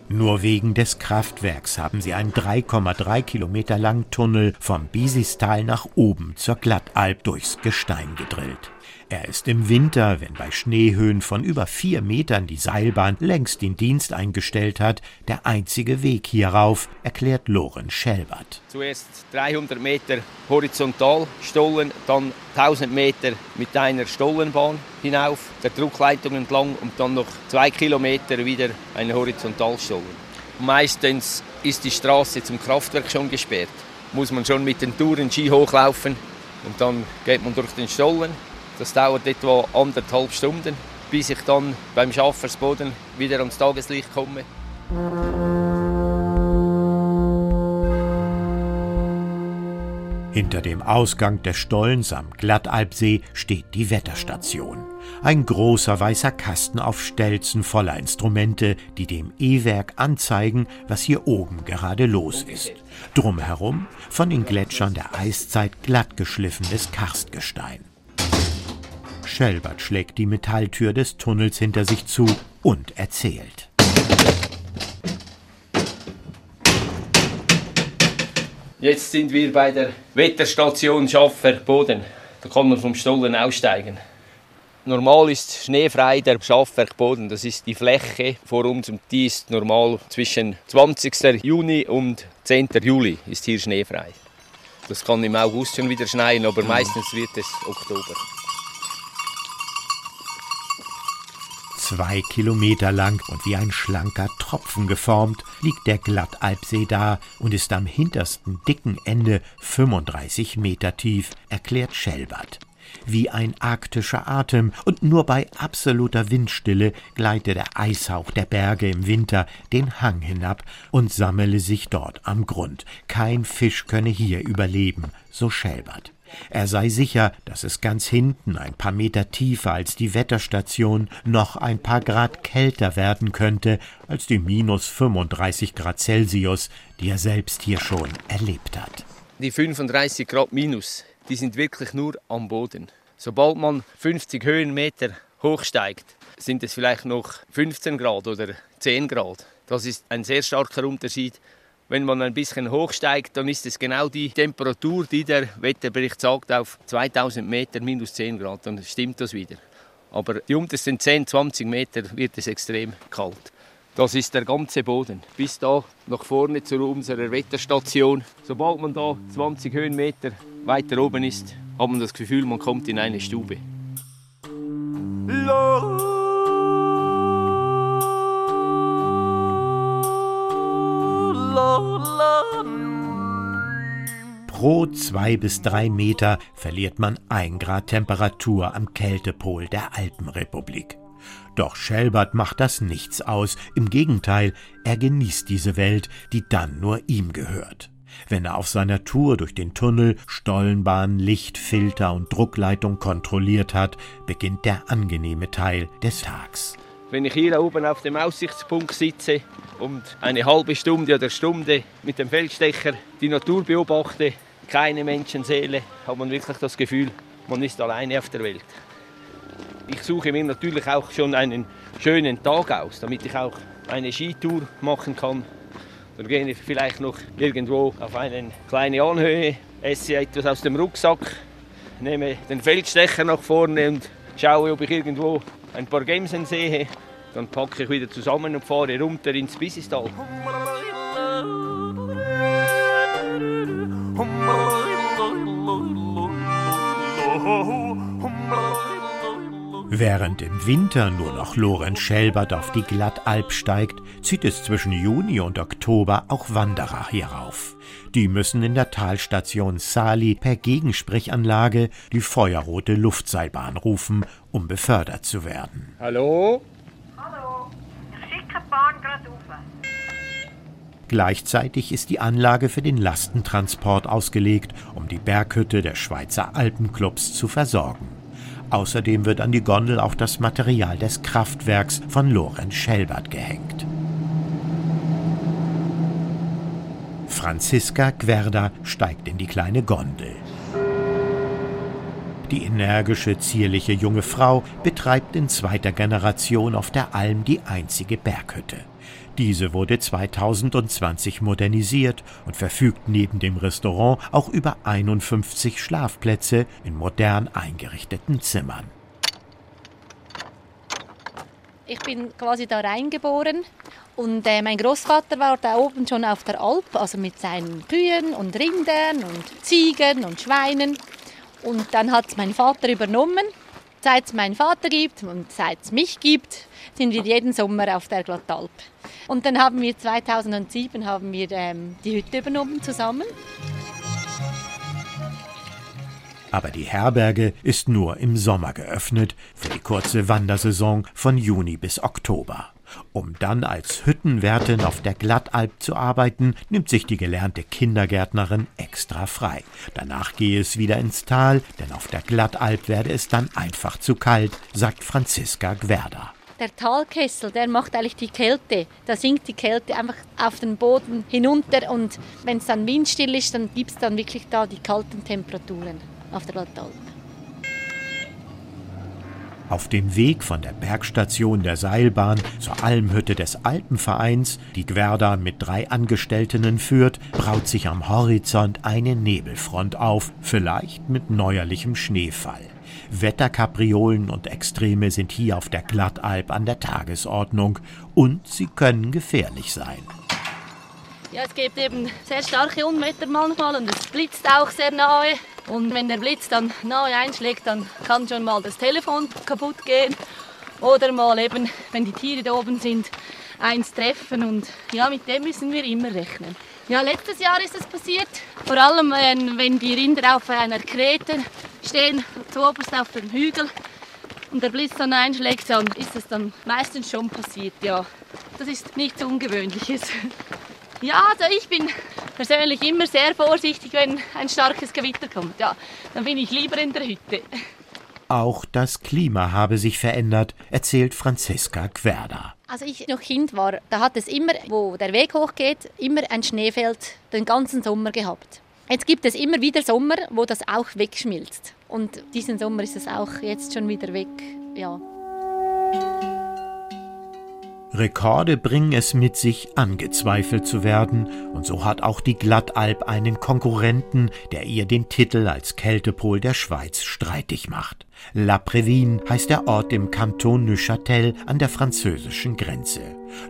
Nur wegen des Kraftwerks haben sie einen 3,3 Kilometer langen Tunnel vom Bisistal nach oben zur Glattalp durchs Gestein gedrillt. Er ist im Winter, wenn bei Schneehöhen von über vier Metern die Seilbahn längst den Dienst eingestellt hat, der einzige Weg hierauf, erklärt Lorenz Schelbert. Zuerst 300 Meter horizontal Stollen, dann 1000 Meter mit einer Stollenbahn hinauf, der Druckleitung entlang und dann noch zwei Kilometer wieder eine Horizontalstollen. Meistens ist die Straße zum Kraftwerk schon gesperrt. Muss man schon mit den Touren Ski hochlaufen und dann geht man durch den Stollen das dauert etwa anderthalb Stunden, bis ich dann beim Schaffersboden wieder ans Tageslicht komme. Hinter dem Ausgang des Stollens am Glattalpsee steht die Wetterstation. Ein großer weißer Kasten auf Stelzen voller Instrumente, die dem E-Werk anzeigen, was hier oben gerade los ist. Drumherum von den Gletschern der Eiszeit glattgeschliffenes Karstgestein. Schelbert schlägt die Metalltür des Tunnels hinter sich zu und erzählt. Jetzt sind wir bei der Wetterstation Schaffer Boden. Da kann man vom Stollen aussteigen. Normal ist schneefrei der Schaffwerkboden. Das ist die Fläche vor uns und die ist normal zwischen 20. Juni und 10. Juli ist hier schneefrei. Das kann im August schon wieder schneien, aber meistens wird es Oktober. Zwei Kilometer lang und wie ein schlanker Tropfen geformt, liegt der Glattalpsee da und ist am hintersten dicken Ende 35 Meter tief, erklärt Schelbert wie ein arktischer Atem, und nur bei absoluter Windstille gleite der Eishauch der Berge im Winter den Hang hinab und sammele sich dort am Grund. Kein Fisch könne hier überleben, so Schelbert. Er sei sicher, dass es ganz hinten, ein paar Meter tiefer als die Wetterstation, noch ein paar Grad kälter werden könnte als die minus 35 Grad Celsius, die er selbst hier schon erlebt hat. Die 35 Grad minus, die sind wirklich nur am Boden. Sobald man 50 Höhenmeter hochsteigt, sind es vielleicht noch 15 Grad oder 10 Grad. Das ist ein sehr starker Unterschied. Wenn man ein bisschen hochsteigt, dann ist es genau die Temperatur, die der Wetterbericht sagt, auf 2000 Meter minus 10 Grad. Dann stimmt das wieder. Aber die untersten 10, 20 Meter wird es extrem kalt. Das ist der ganze Boden. Bis da nach vorne zu unserer Wetterstation. Sobald man da 20 Höhenmeter weiter oben ist, hat man das Gefühl, man kommt in eine Stube. Pro zwei bis drei Meter verliert man ein Grad Temperatur am Kältepol der Alpenrepublik. Doch Schelbert macht das nichts aus, im Gegenteil, er genießt diese Welt, die dann nur ihm gehört. Wenn er auf seiner Tour durch den Tunnel Stollenbahn, Lichtfilter und Druckleitung kontrolliert hat, beginnt der angenehme Teil des Tags. Wenn ich hier oben auf dem Aussichtspunkt sitze und eine halbe Stunde oder Stunde mit dem Feldstecher die Natur beobachte, keine Menschenseele, hat man wirklich das Gefühl, man ist alleine auf der Welt. Ich suche mir natürlich auch schon einen schönen Tag aus, damit ich auch eine Skitour machen kann. Dann gehe ich vielleicht noch irgendwo auf eine kleine Anhöhe, esse etwas aus dem Rucksack, nehme den Feldstecher nach vorne und schaue, ob ich irgendwo ein paar Gemsen sehe. Dann packe ich wieder zusammen und fahre runter ins Bisistal. Während im Winter nur noch Lorenz Schelbert auf die Glattalp steigt, zieht es zwischen Juni und Oktober auch Wanderer hierauf. Die müssen in der Talstation Sali per Gegensprechanlage die feuerrote Luftseilbahn rufen, um befördert zu werden. Hallo? Hallo, ich schicke die Bahn gerade. Gleichzeitig ist die Anlage für den Lastentransport ausgelegt, um die Berghütte der Schweizer Alpenclubs zu versorgen. Außerdem wird an die Gondel auch das Material des Kraftwerks von Lorenz Schelbert gehängt. Franziska Gwerda steigt in die kleine Gondel. Die energische, zierliche junge Frau betreibt in zweiter Generation auf der Alm die einzige Berghütte. Diese wurde 2020 modernisiert und verfügt neben dem Restaurant auch über 51 Schlafplätze in modern eingerichteten Zimmern. Ich bin quasi da reingeboren und äh, mein Großvater war da oben schon auf der Alp, also mit seinen Kühen und Rindern und Ziegen und Schweinen. Und dann hat mein Vater übernommen. Seit es meinen Vater gibt und seit es mich gibt, sind wir jeden Sommer auf der Glattalp. Und dann haben wir 2007 haben wir ähm, die Hütte übernommen zusammen. Aber die Herberge ist nur im Sommer geöffnet für die kurze Wandersaison von Juni bis Oktober. Um dann als Hüttenwärtin auf der Glattalp zu arbeiten, nimmt sich die gelernte Kindergärtnerin extra frei. Danach gehe es wieder ins Tal, denn auf der Glattalp werde es dann einfach zu kalt, sagt Franziska Gwerder. Der Talkessel, der macht eigentlich die Kälte. Da sinkt die Kälte einfach auf den Boden hinunter und wenn es dann windstill ist, dann gibt es dann wirklich da die kalten Temperaturen auf der Glattalp. Auf dem Weg von der Bergstation der Seilbahn zur Almhütte des Alpenvereins, die Gwerda mit drei Angestellten führt, braut sich am Horizont eine Nebelfront auf, vielleicht mit neuerlichem Schneefall. Wetterkapriolen und Extreme sind hier auf der Glattalp an der Tagesordnung und sie können gefährlich sein. Ja, es gibt eben sehr starke Unwetter manchmal und es blitzt auch sehr nahe. Und wenn der Blitz dann nahe einschlägt, dann kann schon mal das Telefon kaputt gehen. Oder mal eben, wenn die Tiere da oben sind, eins treffen. Und ja, mit dem müssen wir immer rechnen. Ja, letztes Jahr ist es passiert. Vor allem, wenn, die Rinder auf einer Krete stehen, zuoberst auf dem Hügel und der Blitz dann einschlägt, dann ist es dann meistens schon passiert, ja. Das ist nichts Ungewöhnliches. Ja, also ich bin persönlich immer sehr vorsichtig, wenn ein starkes Gewitter kommt. Ja, dann bin ich lieber in der Hütte. Auch das Klima habe sich verändert, erzählt Franziska Gwerda. Als ich noch Kind war, da hat es immer, wo der Weg hochgeht, immer ein Schneefeld den ganzen Sommer gehabt. Jetzt gibt es immer wieder Sommer, wo das auch wegschmilzt. Und diesen Sommer ist es auch jetzt schon wieder weg. Ja. Rekorde bringen es mit sich, angezweifelt zu werden, und so hat auch die Glattalp einen Konkurrenten, der ihr den Titel als Kältepol der Schweiz streitig macht. La Prévine heißt der Ort im Kanton Neuchâtel an der französischen Grenze.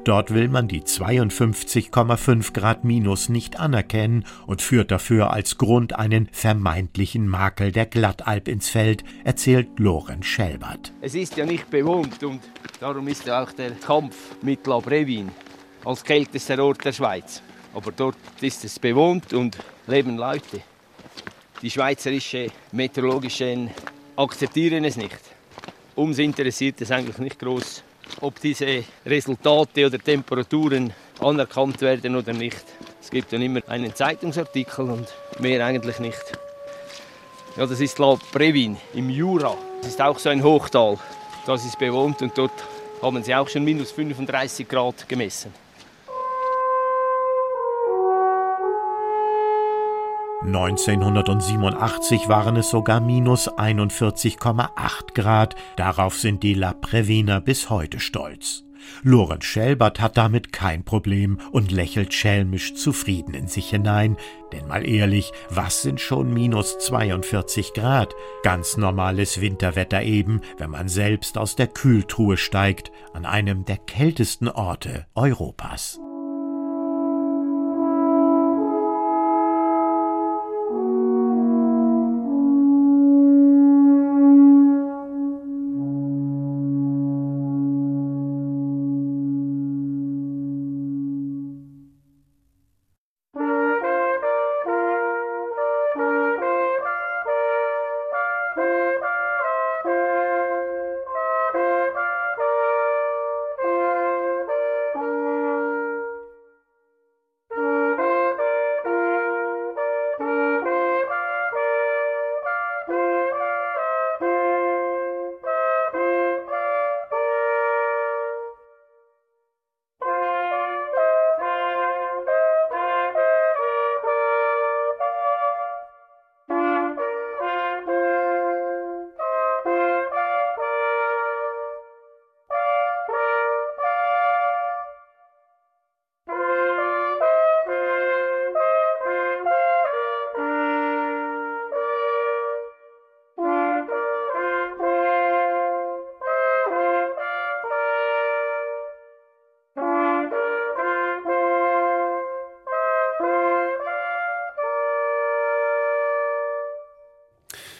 Dort will man die 52,5 Grad Minus nicht anerkennen und führt dafür als Grund einen vermeintlichen Makel der Glattalp ins Feld, erzählt Lorenz Schelbert. Es ist ja nicht bewohnt und darum ist ja auch der Kampf mit La Prévine als kältester Ort der Schweiz. Aber dort ist es bewohnt und leben Leute. Die schweizerische meteorologischen akzeptieren es nicht. Uns interessiert es eigentlich nicht groß, ob diese Resultate oder Temperaturen anerkannt werden oder nicht. Es gibt dann immer einen Zeitungsartikel und mehr eigentlich nicht. Ja, das ist La Previn im Jura. Das ist auch so ein Hochtal. Das ist bewohnt und dort haben sie auch schon minus 35 Grad gemessen. 1987 waren es sogar minus 41,8 Grad. Darauf sind die La Previner bis heute stolz. Lorenz Schelbert hat damit kein Problem und lächelt schelmisch zufrieden in sich hinein. Denn mal ehrlich, was sind schon minus 42 Grad? Ganz normales Winterwetter eben, wenn man selbst aus der Kühltruhe steigt, an einem der kältesten Orte Europas.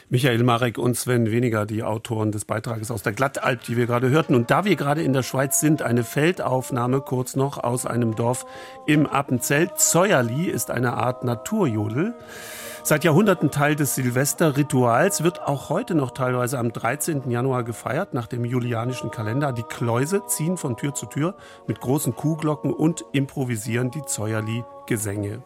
Michael Marek und Sven Weniger, die Autoren des Beitrages aus der Glattalp, die wir gerade hörten. Und da wir gerade in der Schweiz sind, eine Feldaufnahme kurz noch aus einem Dorf im Appenzell. Zeuerli ist eine Art Naturjodel. Seit Jahrhunderten Teil des Silvesterrituals wird auch heute noch teilweise am 13. Januar gefeiert, nach dem julianischen Kalender. Die Kläuse ziehen von Tür zu Tür mit großen Kuhglocken und improvisieren die Zeuerli-Gesänge.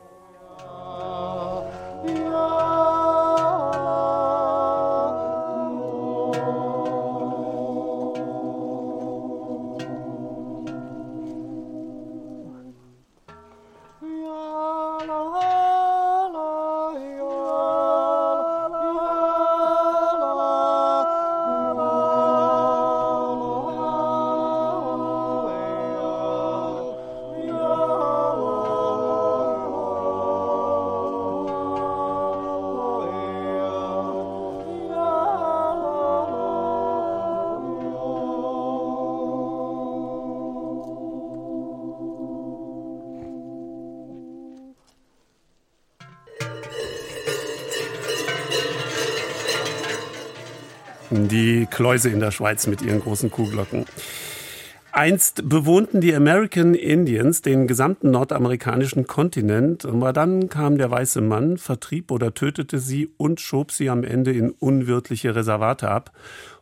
Die Kläuse in der Schweiz mit ihren großen Kuhglocken. Einst bewohnten die American Indians den gesamten nordamerikanischen Kontinent, aber dann kam der weiße Mann, vertrieb oder tötete sie und schob sie am Ende in unwirtliche Reservate ab.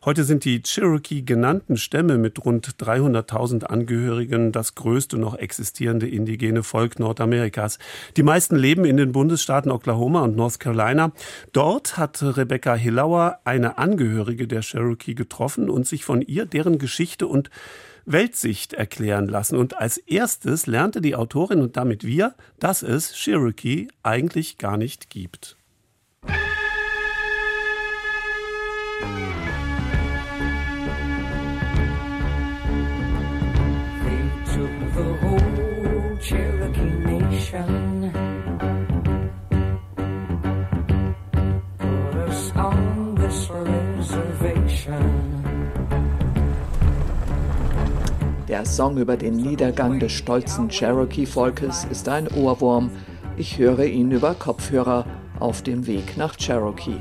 Heute sind die Cherokee genannten Stämme mit rund 300.000 Angehörigen das größte noch existierende indigene Volk Nordamerikas. Die meisten leben in den Bundesstaaten Oklahoma und North Carolina. Dort hat Rebecca Hillauer eine Angehörige der Cherokee getroffen und sich von ihr deren Geschichte und Weltsicht erklären lassen. Und als erstes lernte die Autorin und damit wir, dass es Cherokee eigentlich gar nicht gibt. Der Song über den Niedergang des stolzen Cherokee-Volkes ist ein Ohrwurm. Ich höre ihn über Kopfhörer auf dem Weg nach Cherokee.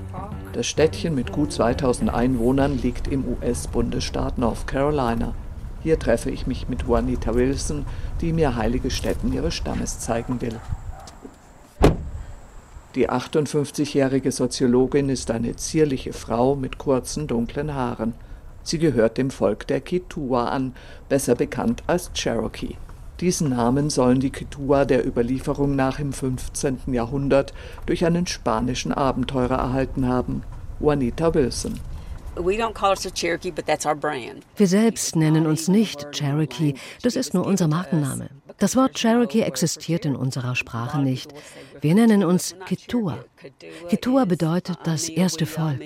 Das Städtchen mit gut 2000 Einwohnern liegt im US-Bundesstaat North Carolina. Hier treffe ich mich mit Juanita Wilson, die mir heilige Stätten ihres Stammes zeigen will. Die 58-jährige Soziologin ist eine zierliche Frau mit kurzen dunklen Haaren. Sie gehört dem Volk der Kituwa an, besser bekannt als Cherokee. Diesen Namen sollen die Kituwa der Überlieferung nach im 15. Jahrhundert durch einen spanischen Abenteurer erhalten haben. Juanita Wilson. Wir selbst nennen uns nicht Cherokee, das ist nur unser Markenname. Das Wort Cherokee existiert in unserer Sprache nicht. Wir nennen uns Kituwa. Kituwa bedeutet das erste Volk.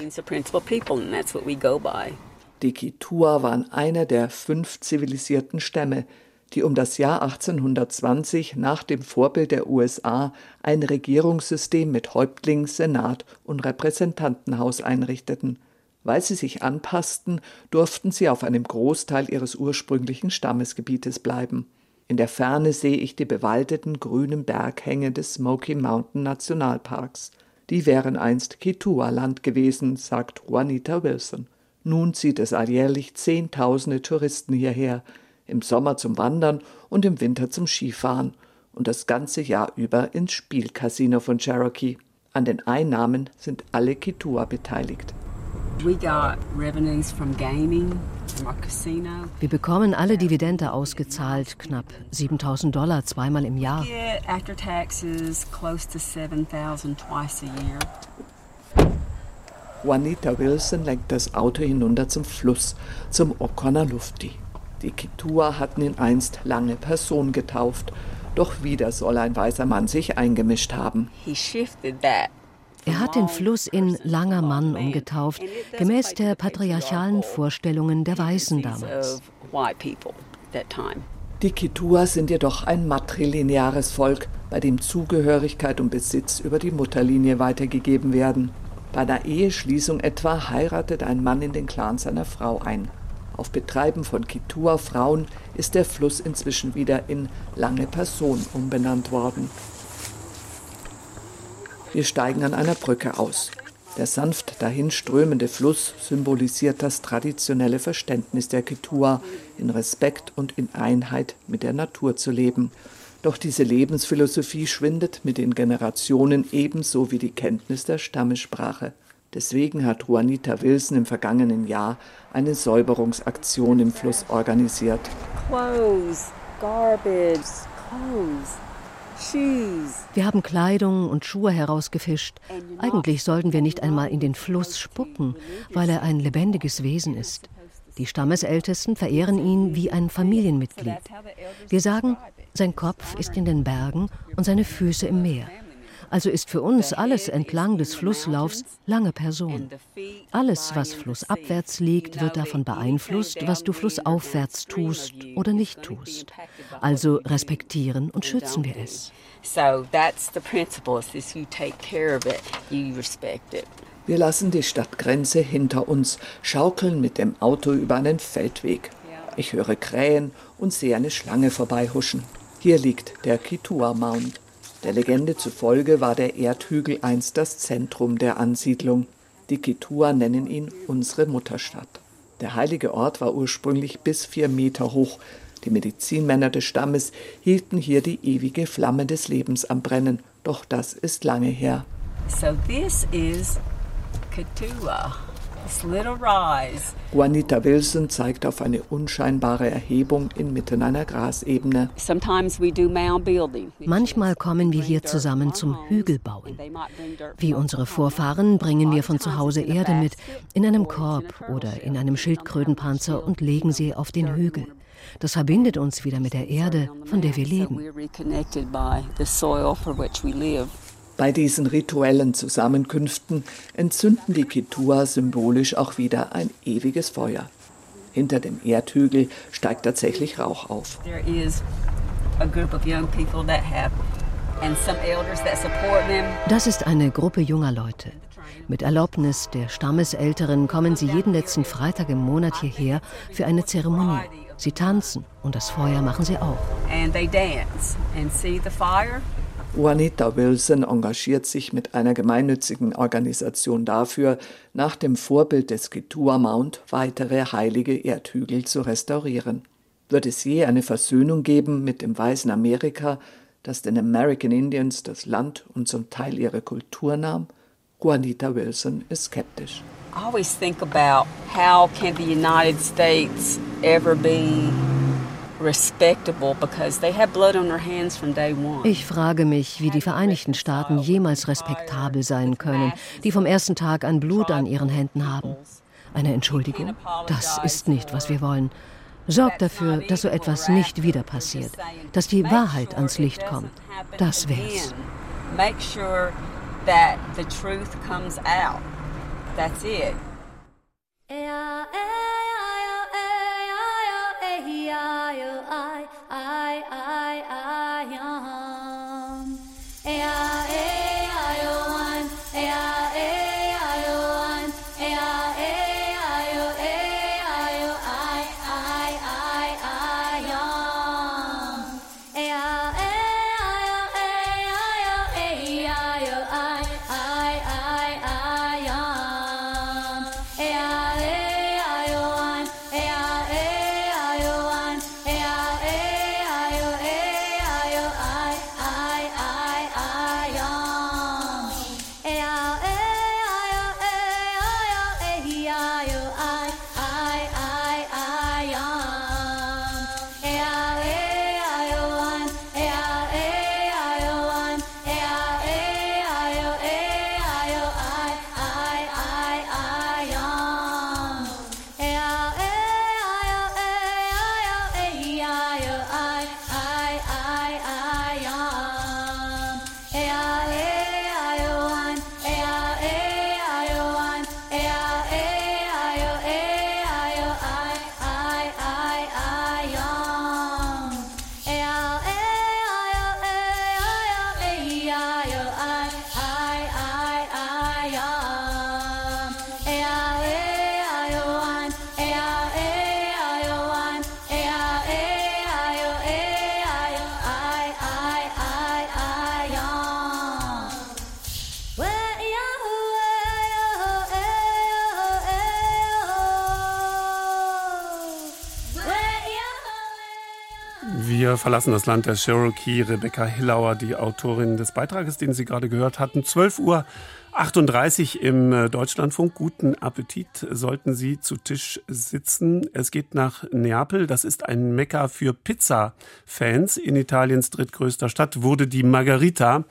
Die Kitua waren einer der fünf zivilisierten Stämme, die um das Jahr 1820 nach dem Vorbild der USA ein Regierungssystem mit Häuptling, Senat und Repräsentantenhaus einrichteten. Weil sie sich anpassten, durften sie auf einem Großteil ihres ursprünglichen Stammesgebietes bleiben. In der Ferne sehe ich die bewaldeten grünen Berghänge des Smoky Mountain Nationalparks. Die wären einst Kitua-Land gewesen, sagt Juanita Wilson. Nun zieht es alljährlich Zehntausende Touristen hierher, im Sommer zum Wandern und im Winter zum Skifahren und das ganze Jahr über ins Spielcasino von Cherokee. An den Einnahmen sind alle Kitua beteiligt. Wir bekommen alle Dividende ausgezahlt, knapp 7000 Dollar zweimal im Jahr. Juanita Wilson lenkt das Auto hinunter zum Fluss, zum Okonalufti. Die Kitua hatten ihn einst lange Person getauft, doch wieder soll ein weißer Mann sich eingemischt haben. Er hat den Fluss in Langer Mann umgetauft, gemäß der patriarchalen Vorstellungen der Weißen damals. Die Kitua sind jedoch ein matrilineares Volk, bei dem Zugehörigkeit und Besitz über die Mutterlinie weitergegeben werden. Bei einer Eheschließung etwa heiratet ein Mann in den Clan seiner Frau ein. Auf Betreiben von Kitua Frauen ist der Fluss inzwischen wieder in Lange Person umbenannt worden. Wir steigen an einer Brücke aus. Der sanft dahinströmende Fluss symbolisiert das traditionelle Verständnis der Kitua, in Respekt und in Einheit mit der Natur zu leben. Doch diese Lebensphilosophie schwindet mit den Generationen ebenso wie die Kenntnis der Stammessprache. Deswegen hat Juanita Wilson im vergangenen Jahr eine Säuberungsaktion im Fluss organisiert. Clothes, garbage, clothes. Wir haben Kleidung und Schuhe herausgefischt. Eigentlich sollten wir nicht einmal in den Fluss spucken, weil er ein lebendiges Wesen ist. Die Stammesältesten verehren ihn wie ein Familienmitglied. Wir sagen, sein Kopf ist in den Bergen und seine Füße im Meer. Also ist für uns alles entlang des Flusslaufs lange Person. Alles, was flussabwärts liegt, wird davon beeinflusst, was du flussaufwärts tust oder nicht tust. Also respektieren und schützen wir es. Wir lassen die Stadtgrenze hinter uns, schaukeln mit dem Auto über einen Feldweg. Ich höre Krähen und sehe eine Schlange vorbeihuschen. Hier liegt der Kitua Mound. Der Legende zufolge war der Erdhügel einst das Zentrum der Ansiedlung. Die Kitua nennen ihn unsere Mutterstadt. Der heilige Ort war ursprünglich bis vier Meter hoch. Die Medizinmänner des Stammes hielten hier die ewige Flamme des Lebens am Brennen. Doch das ist lange her. So this is Rise. Juanita Wilson zeigt auf eine unscheinbare Erhebung inmitten einer Grasebene. Manchmal kommen wir hier zusammen zum Hügelbauen. Wie unsere Vorfahren bringen wir von zu Hause Erde mit, in einem Korb oder in einem Schildkrötenpanzer und legen sie auf den Hügel. Das verbindet uns wieder mit der Erde, von der wir leben. Bei diesen rituellen Zusammenkünften entzünden die Kitua symbolisch auch wieder ein ewiges Feuer. Hinter dem Erdhügel steigt tatsächlich Rauch auf. Das ist eine Gruppe junger Leute. Mit Erlaubnis der Stammesälteren kommen sie jeden letzten Freitag im Monat hierher für eine Zeremonie. Sie tanzen und das Feuer machen sie auch. And they dance and see the fire Juanita Wilson engagiert sich mit einer gemeinnützigen Organisation dafür, nach dem Vorbild des Kitua Mount weitere heilige Erdhügel zu restaurieren. Wird es je eine Versöhnung geben mit dem weißen Amerika, das den American Indians das Land und zum Teil ihre Kultur nahm? Juanita Wilson ist skeptisch. I always think about how can the United States ever be ich frage mich, wie die Vereinigten Staaten jemals respektabel sein können, die vom ersten Tag an Blut an ihren Händen haben. Eine Entschuldigung? Das ist nicht, was wir wollen. Sorgt dafür, dass so etwas nicht wieder passiert, dass die Wahrheit ans Licht kommt. Das wär's. Make sure that the truth comes out. That's it. he I oh I I I I am. Hey, I Wir verlassen das Land der Cherokee. Rebecca Hillauer, die Autorin des Beitrages, den Sie gerade gehört hatten. 12 Uhr 38 im äh, Deutschlandfunk. Guten Appetit sollten Sie zu Tisch sitzen. Es geht nach Neapel. Das ist ein Mekka für Pizza-Fans. In Italiens drittgrößter Stadt wurde die Margarita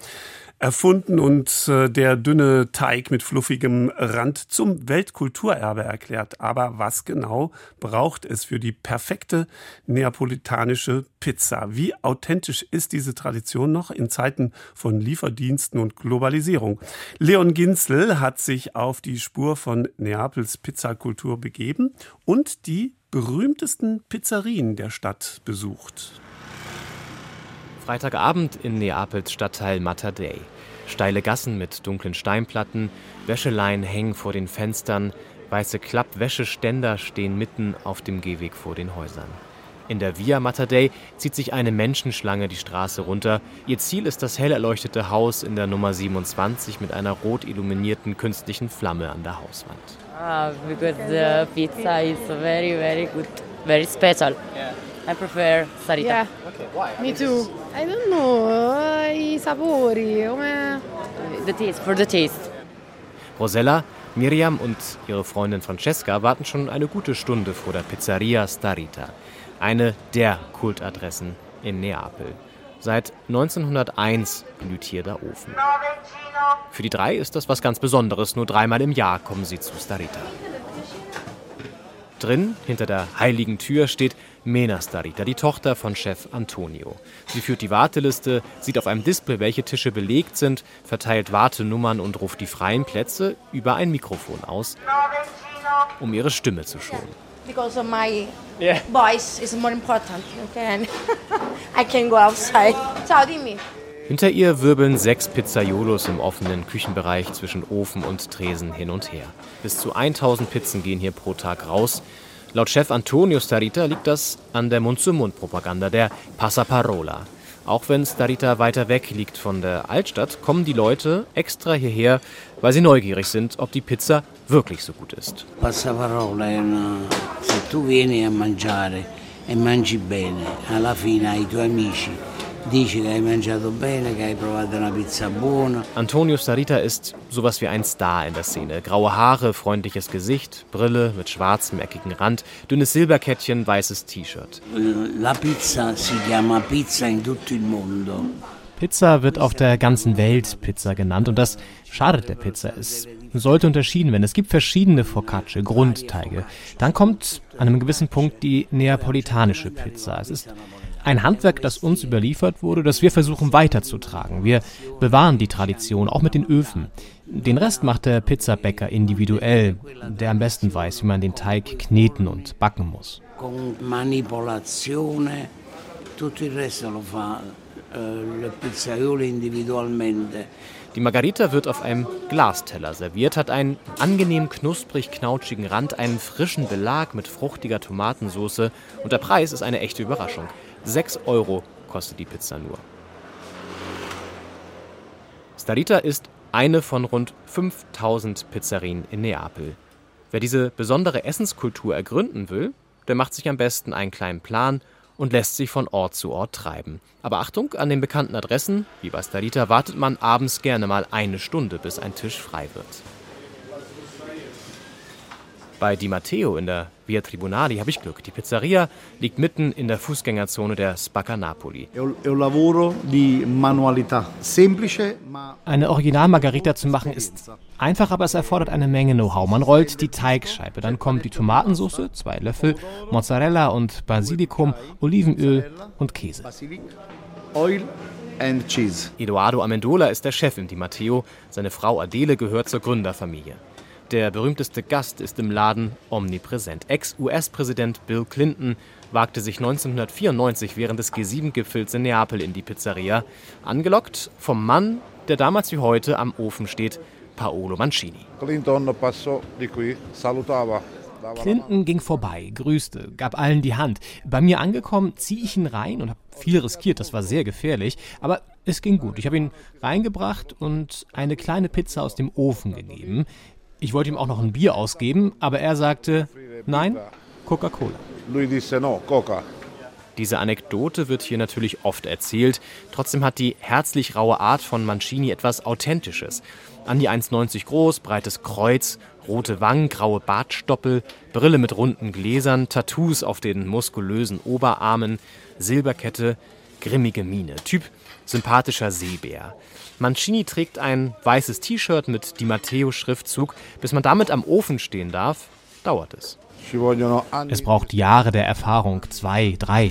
erfunden und äh, der dünne Teig mit fluffigem Rand zum Weltkulturerbe erklärt. Aber was genau braucht es für die perfekte neapolitanische Pizza? Wie authentisch ist diese Tradition noch in Zeiten von Lieferdiensten und Globalisierung? Leon Ginzel hat sich auf die Spur von Neapels Pizzakultur begeben und die berühmtesten Pizzerien der Stadt besucht. Freitagabend in Neapels Stadtteil Matadei. Steile Gassen mit dunklen Steinplatten, Wäscheleien hängen vor den Fenstern, weiße Klappwäscheständer stehen mitten auf dem Gehweg vor den Häusern. In der Via Matadei zieht sich eine Menschenschlange die Straße runter. Ihr Ziel ist das hell erleuchtete Haus in der Nummer 27 mit einer rot illuminierten künstlichen Flamme an der Hauswand. Ah, because the pizza is very, very good, very special. Yeah. I prefer Sarita. Yeah. Okay, why? Me too. I don't know, uh, i sapori, come... The taste, for the taste. Rosella, Miriam und ihre Freundin Francesca warten schon eine gute Stunde vor der Pizzeria Starita, eine der Kultadressen in Neapel. Seit 1901 blüht hier der Ofen. Für die drei ist das was ganz Besonderes. Nur dreimal im Jahr kommen sie zu Starita. Drin, hinter der heiligen Tür, steht Mena Starita, die Tochter von Chef Antonio. Sie führt die Warteliste, sieht auf einem Display, welche Tische belegt sind, verteilt Wartenummern und ruft die freien Plätze über ein Mikrofon aus, um ihre Stimme zu schonen. Because of my voice is more important. Okay? I can go outside. Ciao, dimmi. Hinter ihr wirbeln sechs Pizzaiolos im offenen Küchenbereich zwischen Ofen und Tresen hin und her. Bis zu 1000 Pizzen gehen hier pro Tag raus. Laut Chef Antonio Starita liegt das an der Mund-zu-Mund-Propaganda, der Passaparola. Auch wenn Starita weiter weg liegt von der Altstadt, kommen die Leute extra hierher, weil sie neugierig sind, ob die Pizza wirklich so gut ist. Passaparola è una... se tu vieni a mangiare e mangi bene, alla fine ai tuoi amici Antonio Starita ist sowas wie ein Star in der Szene. Graue Haare, freundliches Gesicht, Brille mit schwarzem eckigen Rand, dünnes Silberkettchen, weißes T-Shirt. La pizza si chiama pizza in tutto il mondo. Pizza wird auf der ganzen Welt Pizza genannt und das schadet der Pizza. Es sollte unterschieden werden. Es gibt verschiedene Focacce, Grundteige. Dann kommt an einem gewissen Punkt die neapolitanische Pizza. Es ist ein Handwerk, das uns überliefert wurde, das wir versuchen weiterzutragen. Wir bewahren die Tradition, auch mit den Öfen. Den Rest macht der Pizzabäcker individuell, der am besten weiß, wie man den Teig kneten und backen muss. Manipolazione, tutto il resto lo fa eh, il pizzaiolo individualmente. Die Margarita wird auf einem Glasteller serviert, hat einen angenehm knusprig knautschigen Rand, einen frischen Belag mit fruchtiger Tomatensauce und der Preis ist eine echte Überraschung. 6 Euro kostet die Pizza nur. Starita ist eine von rund 5000 Pizzerien in Neapel. Wer diese besondere Essenskultur ergründen will, der macht sich am besten einen kleinen Plan und lässt sich von Ort zu Ort treiben. Aber Achtung, an den bekannten Adressen, wie bei Starita, wartet man abends gerne mal eine Stunde, bis ein Tisch frei wird. Bei Di Matteo in der Via Tribunali habe ich Glück. Die Pizzeria liegt mitten in der Fußgängerzone der Spacca Napoli. Eine Original Margarita zu machen ist einfach, aber es erfordert eine Menge Know-how. Man rollt die Teigscheibe, dann kommt die Tomatensauce, zwei Löffel, Mozzarella und Basilikum, Olivenöl und Käse. Eduardo Amendola ist der Chef in Di Matteo. Seine Frau Adele gehört zur Gründerfamilie. Der berühmteste Gast ist im Laden omnipräsent. Ex-US-Präsident Bill Clinton wagte sich 1994 während des G7-Gipfels in Neapel in die Pizzeria, angelockt vom Mann, der damals wie heute am Ofen steht, Paolo Mancini. Clinton passò di qui, salutava. Clinton ging vorbei, grüßte, gab allen die Hand. Bei mir angekommen, ziehe ich ihn rein und habe viel riskiert, das war sehr gefährlich, aber es ging gut. Ich habe ihn reingebracht und eine kleine Pizza aus dem Ofen gegeben. Ich wollte ihm auch noch ein Bier ausgeben, aber er sagte, nein, Coca-Cola. Lui disse no, Coca. Diese Anekdote wird hier natürlich oft erzählt. Trotzdem hat die herzlich raue Art von Mancini etwas Authentisches. An die 1,90 groß, breites Kreuz, rote Wangen, graue Bartstoppel, Brille mit runden Gläsern, Tattoos auf den muskulösen Oberarmen, Silberkette, grimmige Miene. Typ sympathischer Seebär. Mancini trägt ein weißes T-Shirt mit Di Matteo-Schriftzug. Bis man damit am Ofen stehen darf, dauert es. Es braucht Jahre der Erfahrung, zwei, drei.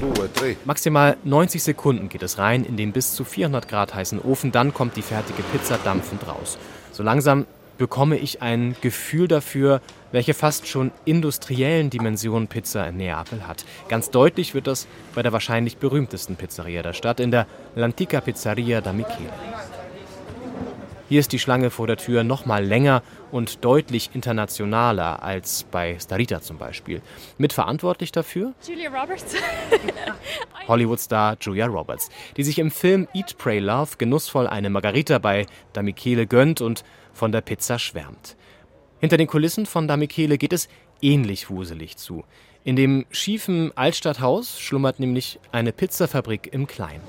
Maximal 90 Sekunden geht es rein in den bis zu 400 Grad heißen Ofen, dann kommt die fertige Pizza dampfend raus. So langsam bekomme ich ein Gefühl dafür, welche fast schon industriellen Dimensionen Pizza in Neapel hat. Ganz deutlich wird das bei der wahrscheinlich berühmtesten Pizzeria der Stadt, in der L'Antica Pizzeria da Michele. Hier ist die Schlange vor der Tür noch mal länger und deutlich internationaler als bei Starita zum Beispiel. Mitverantwortlich dafür? Julia Roberts. Hollywood-Star Julia Roberts, die sich im Film Eat, Pray, Love genussvoll eine Margarita bei Da Michele gönnt und von der Pizza schwärmt. Hinter den Kulissen von Da Michele geht es ähnlich wuselig zu. In dem schiefen Altstadthaus schlummert nämlich eine Pizzafabrik im Kleinen.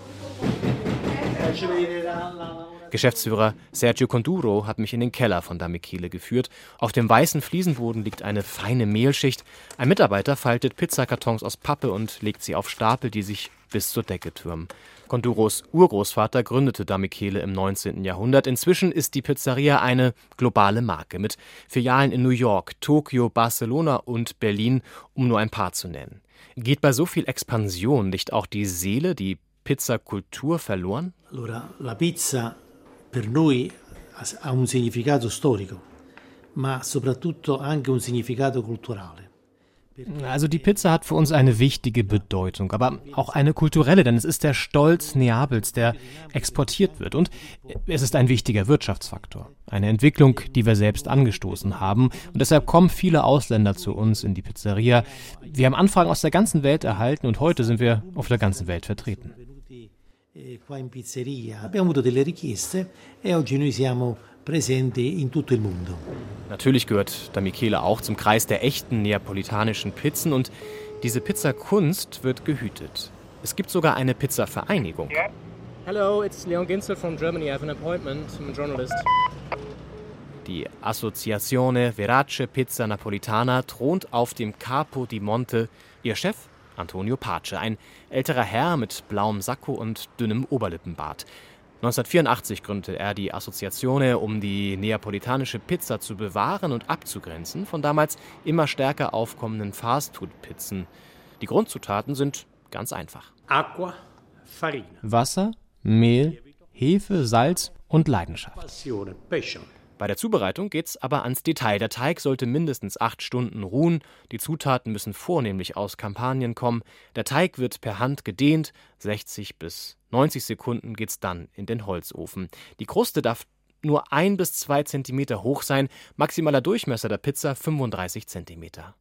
Geschäftsführer Sergio Conduro hat mich in den Keller von Damikile geführt. Auf dem weißen Fliesenboden liegt eine feine Mehlschicht. Ein Mitarbeiter faltet Pizzakartons aus Pappe und legt sie auf Stapel, die sich bis zur Decke türmen. Conduros Urgroßvater gründete Damikele im 19. Jahrhundert. Inzwischen ist die Pizzeria eine globale Marke mit Filialen in New York, Tokio, Barcelona und Berlin, um nur ein paar zu nennen. Geht bei so viel Expansion nicht auch die Seele, die Pizzakultur verloren? Allora, la pizza per noi ha un significato storico, ma soprattutto anche un significato culturale. Also die Pizza hat für uns eine wichtige Bedeutung, aber auch eine kulturelle, denn es ist der Stolz Neapels, der exportiert wird. Und es ist ein wichtiger Wirtschaftsfaktor. Eine Entwicklung, die wir selbst angestoßen haben. Und deshalb kommen viele Ausländer zu uns in die Pizzeria. Wir haben Anfragen aus der ganzen Welt erhalten und heute sind wir auf der ganzen Welt vertreten. Eh, qua in pizzeria. Abbiamo avuto delle richieste e oggi noi siamo presenti in tutto il mondo. Natürlich gehört da Michele auch zum Kreis der echten neapolitanischen Pizzen und diese Pizzakunst wird gehütet. Es gibt sogar eine Pizzavereinigung. Yeah. Hello, it's Leon Ginzel from Germany. I have an appointment. I'm a journalist. Die Associazione Verace Pizza Napolitana thront auf dem Capo di Monte. Ihr Chef Antonio Pace, ein älterer Herr mit blauem Sakko und dünnem Oberlippenbart. 1984 gründete er die Assoziazione, um die neapolitanische Pizza zu bewahren und abzugrenzen von damals immer stärker aufkommenden Fastfood-Pizzen. Die Grundzutaten sind ganz einfach. Aqua, Farina. Wasser, Mehl, Hefe, Salz und Leidenschaft. Passione, bei der Zubereitung geht's aber ans Detail. Der Teig sollte mindestens acht Stunden ruhen, die Zutaten müssen vornehmlich aus Kampanien kommen, der Teig wird per Hand gedehnt, 60 bis 90 Sekunden geht's dann in den Holzofen. Die Kruste darf nur ein bis zwei Zentimeter hoch sein, maximaler Durchmesser der Pizza 35 Zentimeter.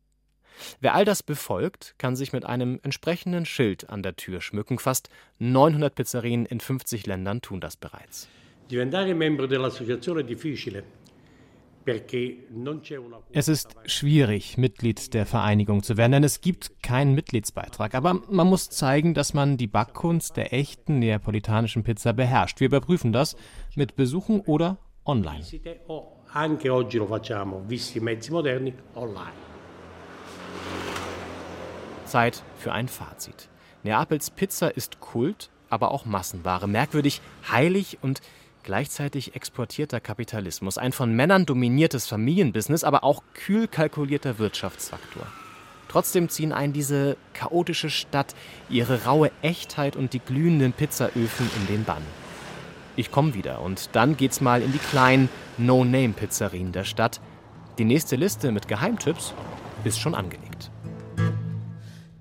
Wer all das befolgt, kann sich mit einem entsprechenden Schild an der Tür schmücken. Fast 900 Pizzerien in 50 Ländern tun das bereits. Diventare membro dell'associazione è difficile. Es ist schwierig, Mitglied der Vereinigung zu werden, denn es gibt keinen Mitgliedsbeitrag. Aber man muss zeigen, dass man die Backkunst der echten neapolitanischen Pizza beherrscht. Wir überprüfen das mit Besuchen oder online. Zeit für ein Fazit. Neapels Pizza ist Kult, aber auch Massenware. Merkwürdig, heilig und Gleichzeitig exportierter Kapitalismus, ein von Männern dominiertes Familienbusiness, aber auch kühl kalkulierter Wirtschaftsfaktor. Trotzdem ziehen ein diese chaotische Stadt, ihre raue Echtheit und die glühenden Pizzaöfen in den Bann. Ich komme wieder und dann geht's mal in die kleinen No-Name-Pizzerien der Stadt. Die nächste Liste mit Geheimtipps ist schon angelegt.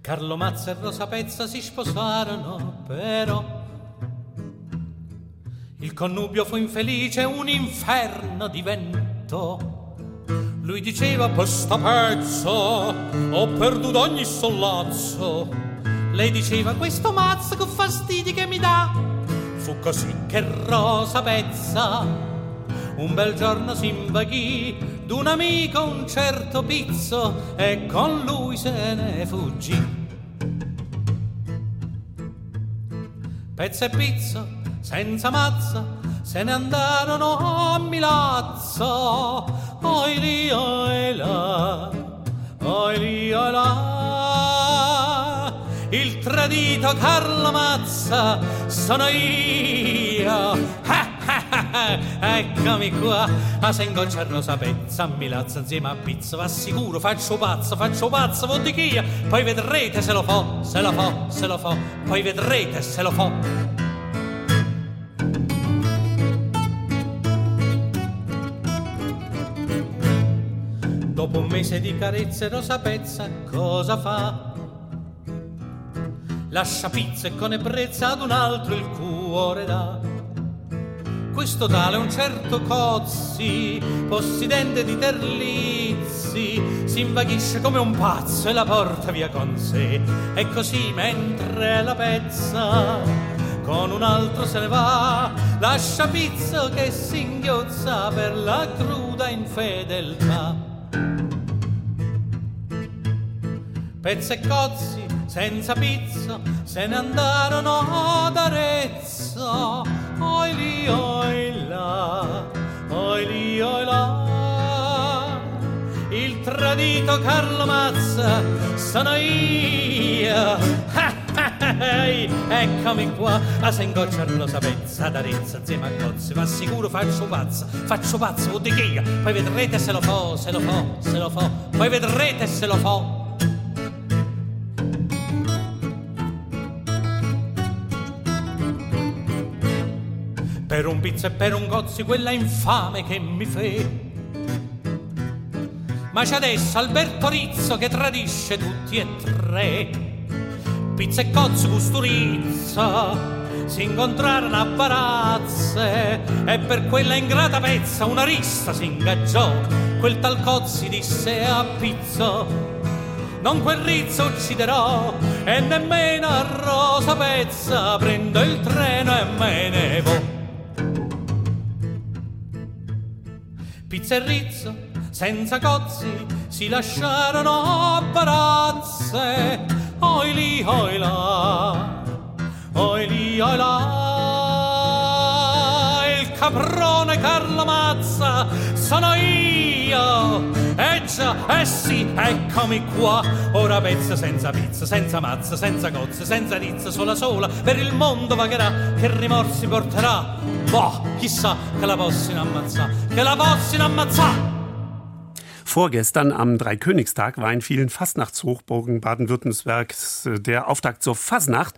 Carlo Mazza e Rosa Pezza si sposarono, però Il connubio fu infelice, un inferno di vento. Lui diceva per sta pezzo ho perduto ogni sollazzo. Lei diceva questo mazzo che fastidi che mi dà. Fu così che Rosa Pezza un bel giorno si invaghì d'un amico un certo pizzo e con lui se ne fuggì. Pezzo e pizzo, senza mazza, se ne andarono a Milazzo. Oi lì, oi là, oi lì, oi là. Il tradito Carlo Mazza sono io. Ah! Eccomi qua, a se ingocciarno sapezza, a Milazzo insieme a pizza, va sicuro, faccio pazzo, faccio pazzo, voddichia, poi vedrete se lo fa, se lo fa, se lo fa, poi vedrete se lo fa. Mese di carezze Rosa Pezza cosa fa? Lascia pizza e con ebbrezza ad un altro il cuore dà questo tale un certo Cozzi, possidente di Terlizzi, si invaghisce come un pazzo e la porta via con sé. E così mentre la pezza con un altro se ne va, lascia pizzo che si inghiozza per la cruda infedeltà. Pezza e Cozzi senza pizzo se ne andarono ad Arezzo. Oi lì, oi là, oi lì, oi là. Il tradito Carlo Mazza sono io. Eccomi qua, a se ingocciarlo sapezza d'Arezzo insieme a Cozzi, ma sicuro faccio pazzo, faccio pazzo, di che poi vedrete se lo fa, se lo fa, se lo fa, poi vedrete se lo fa. Per un pizzo e per un gozzi quella infame che mi fe. Ma c'è adesso Alberto Rizzo che tradisce tutti e tre. Pizza e cozzi custurizza si incontrarono a barazze e per quella ingrata pezza una rissa si ingaggiò. Quel tal cozzi disse a Pizzo non quel rizzo ucciderò e nemmeno a rosa pezza prendo il treno e me ne vo'. Pizza e rizzo, senza cozzi, si lasciarono a barazze. Oi lì, oi là, oi lì, oi là. Il caprone Carlo Mazza sono io. Eh già, eh sì, eccomi qua. Ora pezza senza pizza, senza mazza, senza cozze, senza rizza, sola sola, per il mondo vagherà, che rimorsi porterà. Boah, chissà che la possino ammazzare, che la possino ammazzare. Vorgestern am Dreikönigstag war in vielen Fastnachtshochburgen Baden-Württembergs äh, der Auftakt zur Fasnacht.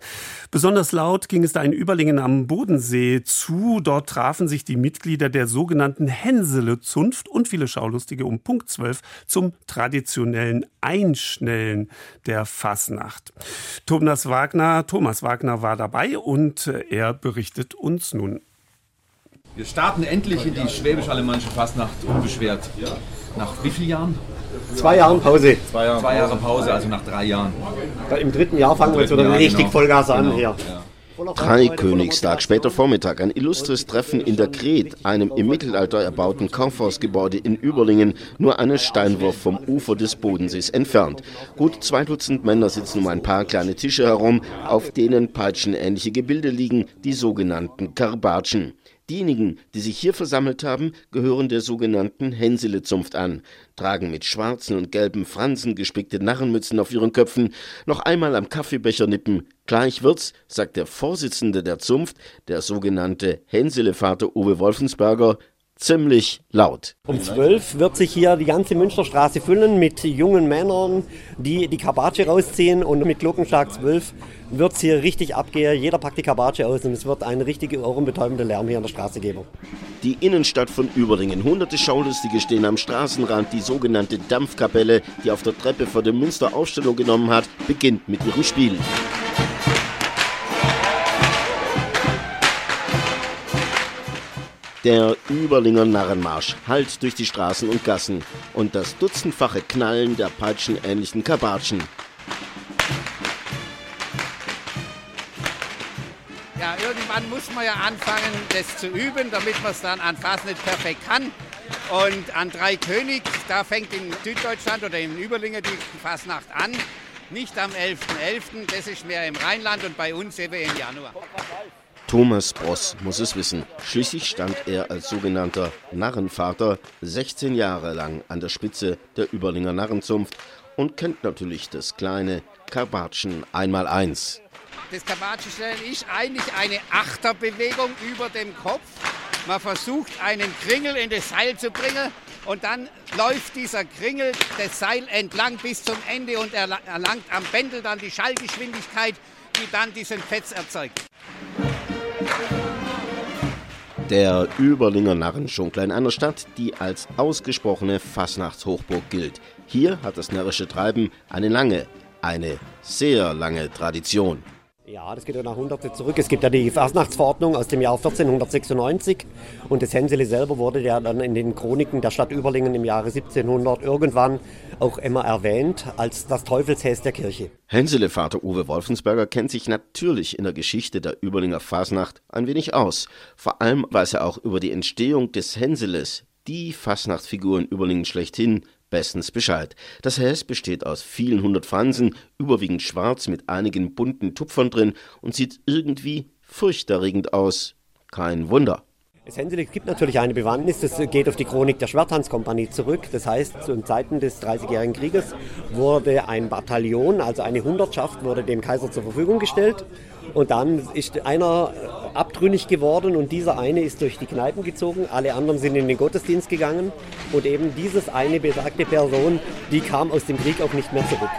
Besonders laut ging es da in Überlingen am Bodensee zu. Dort trafen sich die Mitglieder der sogenannten Hänsele-Zunft und viele Schaulustige um Punkt 12 zum traditionellen Einschnellen der Fasnacht. Thomas Wagner, Thomas Wagner war dabei und äh, er berichtet uns nun. Wir starten endlich in die schwäbisch-alemannische Fastnacht unbeschwert. Nach wie vielen Jahren? Zwei Jahren Pause. Zwei Jahre, Zwei Jahre Pause, also nach drei Jahren. Im dritten Jahr fangen wir jetzt wieder richtig genau. Vollgas an genau. hier. Ja. Dreikönigstag, später Vormittag, ein illustres Treffen in der Kret, einem im Mittelalter erbauten Kaufhausgebäude in Überlingen, nur einen Steinwurf vom Ufer des Bodensees entfernt. Gut zwei Dutzend Männer sitzen um ein paar kleine Tische herum, auf denen peitschenähnliche Gebilde liegen, die sogenannten Karbatschen. Diejenigen, die sich hier versammelt haben, gehören der sogenannten Hänsele-Zunft an, tragen mit schwarzen und gelben Fransen gespickte Narrenmützen auf ihren Köpfen, noch einmal am Kaffeebecher nippen. Gleich wird's, sagt der Vorsitzende der Zunft, der sogenannte Hänsele-Vater Uwe Wolfensberger, ziemlich laut. Um zwölf wird sich hier die ganze Münsterstraße füllen mit jungen Männern, die die Kabatsche rausziehen und mit Glockenschlag zwölf wird es hier richtig abgehen. Jeder packt die Kabatsche aus und es wird ein richtig ohrenbetäubender Lärm hier an der Straße geben. Die Innenstadt von Überlingen. Hunderte Schaulustige stehen am Straßenrand. Die sogenannte Dampfkapelle, die auf der Treppe vor dem Münster Aufstellung genommen hat, beginnt mit ihrem Spiel. Der Überlinger Narrenmarsch hallt durch die Straßen und Gassen und das dutzendfache Knallen der peitschenähnlichen Kabatschen. Ja, irgendwann muss man ja anfangen, das zu üben, damit man es dann an nicht perfekt kann. Und an Drei König, da fängt in Süddeutschland oder in Überlingen die Fasnacht an. nicht am 11.11., .11., das ist mehr im Rheinland und bei uns eben im Januar. Thomas Bross muss es wissen. Schließlich stand er als sogenannter Narrenvater 16 Jahre lang an der Spitze der Überlinger Narrenzunft und kennt natürlich das kleine Karbatschen einmal-eins. Das Karbatschenstellen ist eigentlich eine Achterbewegung über dem Kopf. Man versucht einen Kringel in das Seil zu bringen und dann läuft dieser Kringel das Seil entlang bis zum Ende und erlangt am Bändel dann die Schallgeschwindigkeit, die dann diesen Fetz erzeugt. Der Überlinger Narrenschunkler in einer Stadt, die als ausgesprochene Fasnachtshochburg gilt. Hier hat das närrische Treiben eine lange, eine sehr lange Tradition. Ja, das geht ja nach Hunderte zurück. Es gibt ja die Fasnachtsverordnung aus dem Jahr 1496 und das Hänsele selber wurde ja dann in den Chroniken der Stadt Überlingen im Jahre 1700 irgendwann auch immer erwähnt als das Teufelshäs der Kirche. Hänsele Vater Uwe Wolfensberger kennt sich natürlich in der Geschichte der Überlinger Fasnacht ein wenig aus. Vor allem weiß er auch über die Entstehung des Hänseles, die Fasnachtsfigur in Überlingen schlechthin, bestens Bescheid. Das Häs besteht aus vielen hundert Fransen, überwiegend schwarz mit einigen bunten Tupfern drin und sieht irgendwie furchterregend aus. Kein Wunder. Das Hänsele gibt natürlich eine Bewandtnis, das geht auf die Chronik der Schwerthanskompanie zurück. Das heißt, zu Zeiten des Dreißigjährigen Krieges wurde ein Bataillon, also eine Hundertschaft, wurde dem Kaiser zur Verfügung gestellt. Und dann ist einer abtrünnig geworden und dieser eine ist durch die Kneipen gezogen, alle anderen sind in den Gottesdienst gegangen und eben dieses eine besagte Person, die kam aus dem Krieg auch nicht mehr zurück.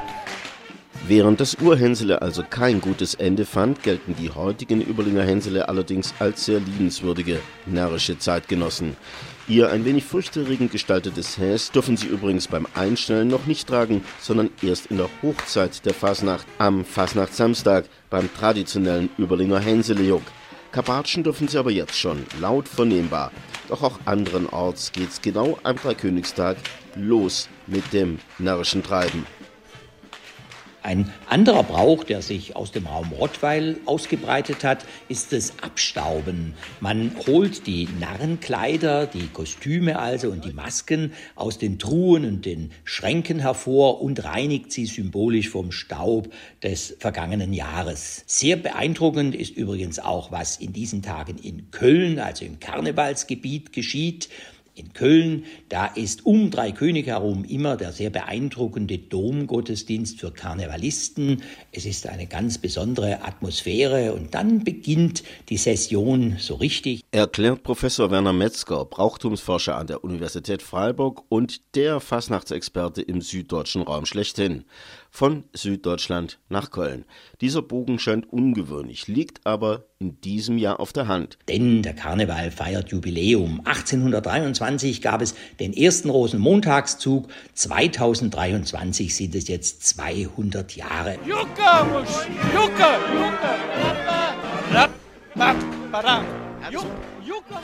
Während das Urhänsele also kein gutes Ende fand, gelten die heutigen Überlinger Hänsele allerdings als sehr liebenswürdige, närrische Zeitgenossen. Ihr ein wenig furchterregend gestaltetes Häs dürfen sie übrigens beim Einstellen noch nicht tragen, sondern erst in der Hochzeit der Fasnacht am Fasnachtssamstag beim traditionellen Überlinger Hänselejuck. Kabatschen dürfen sie aber jetzt schon, laut vernehmbar. Doch auch anderenorts geht's genau am Dreikönigstag los mit dem närrischen Treiben. Ein anderer Brauch, der sich aus dem Raum Rottweil ausgebreitet hat, ist das Abstauben. Man holt die Narrenkleider, die Kostüme also und die Masken aus den Truhen und den Schränken hervor und reinigt sie symbolisch vom Staub des vergangenen Jahres. Sehr beeindruckend ist übrigens auch, was in diesen Tagen in Köln, also im Karnevalsgebiet, geschieht in Köln, da ist um drei König herum immer der sehr beeindruckende Domgottesdienst für Karnevalisten. Es ist eine ganz besondere Atmosphäre und dann beginnt die Session so richtig. Erklärt Professor Werner Metzger, Brauchtumsforscher an der Universität Freiburg und der Fastnachtsexperte im süddeutschen Raum schlechthin von Süddeutschland nach Köln. Dieser Bogen scheint ungewöhnlich, liegt aber in diesem Jahr auf der Hand. Denn der Karneval feiert Jubiläum. 1823 gab es den ersten Rosenmontagszug, 2023 sind es jetzt 200 Jahre. Jucke, Jucke, Jucke, Rap, rap, rap,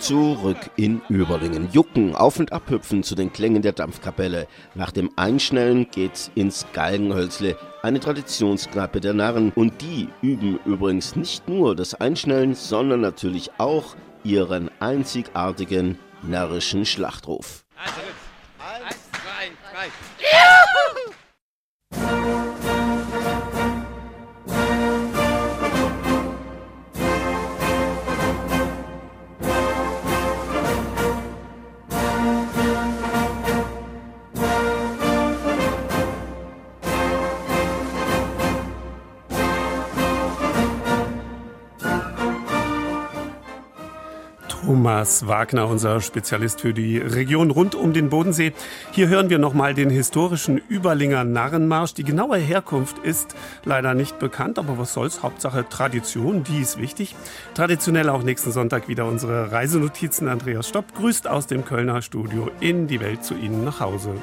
Zurück in Überlingen. Jucken, auf und abhüpfen zu den Klängen der Dampfkapelle. Nach dem Einschnellen geht's ins Galgenhölzle, eine Traditionskneipe der Narren. Und die üben übrigens nicht nur das Einschnellen, sondern natürlich auch ihren einzigartigen närrischen Schlachtruf. Also, eins, zwei, drei. Juhu! Thomas Wagner, unser Spezialist für die Region rund um den Bodensee. Hier hören wir nochmal den historischen Überlinger Narrenmarsch. Die genaue Herkunft ist leider nicht bekannt, aber was soll's? Hauptsache Tradition, die ist wichtig. Traditionell auch nächsten Sonntag wieder unsere Reisenotizen. Andreas Stopp grüßt aus dem Kölner Studio in die Welt zu Ihnen nach Hause.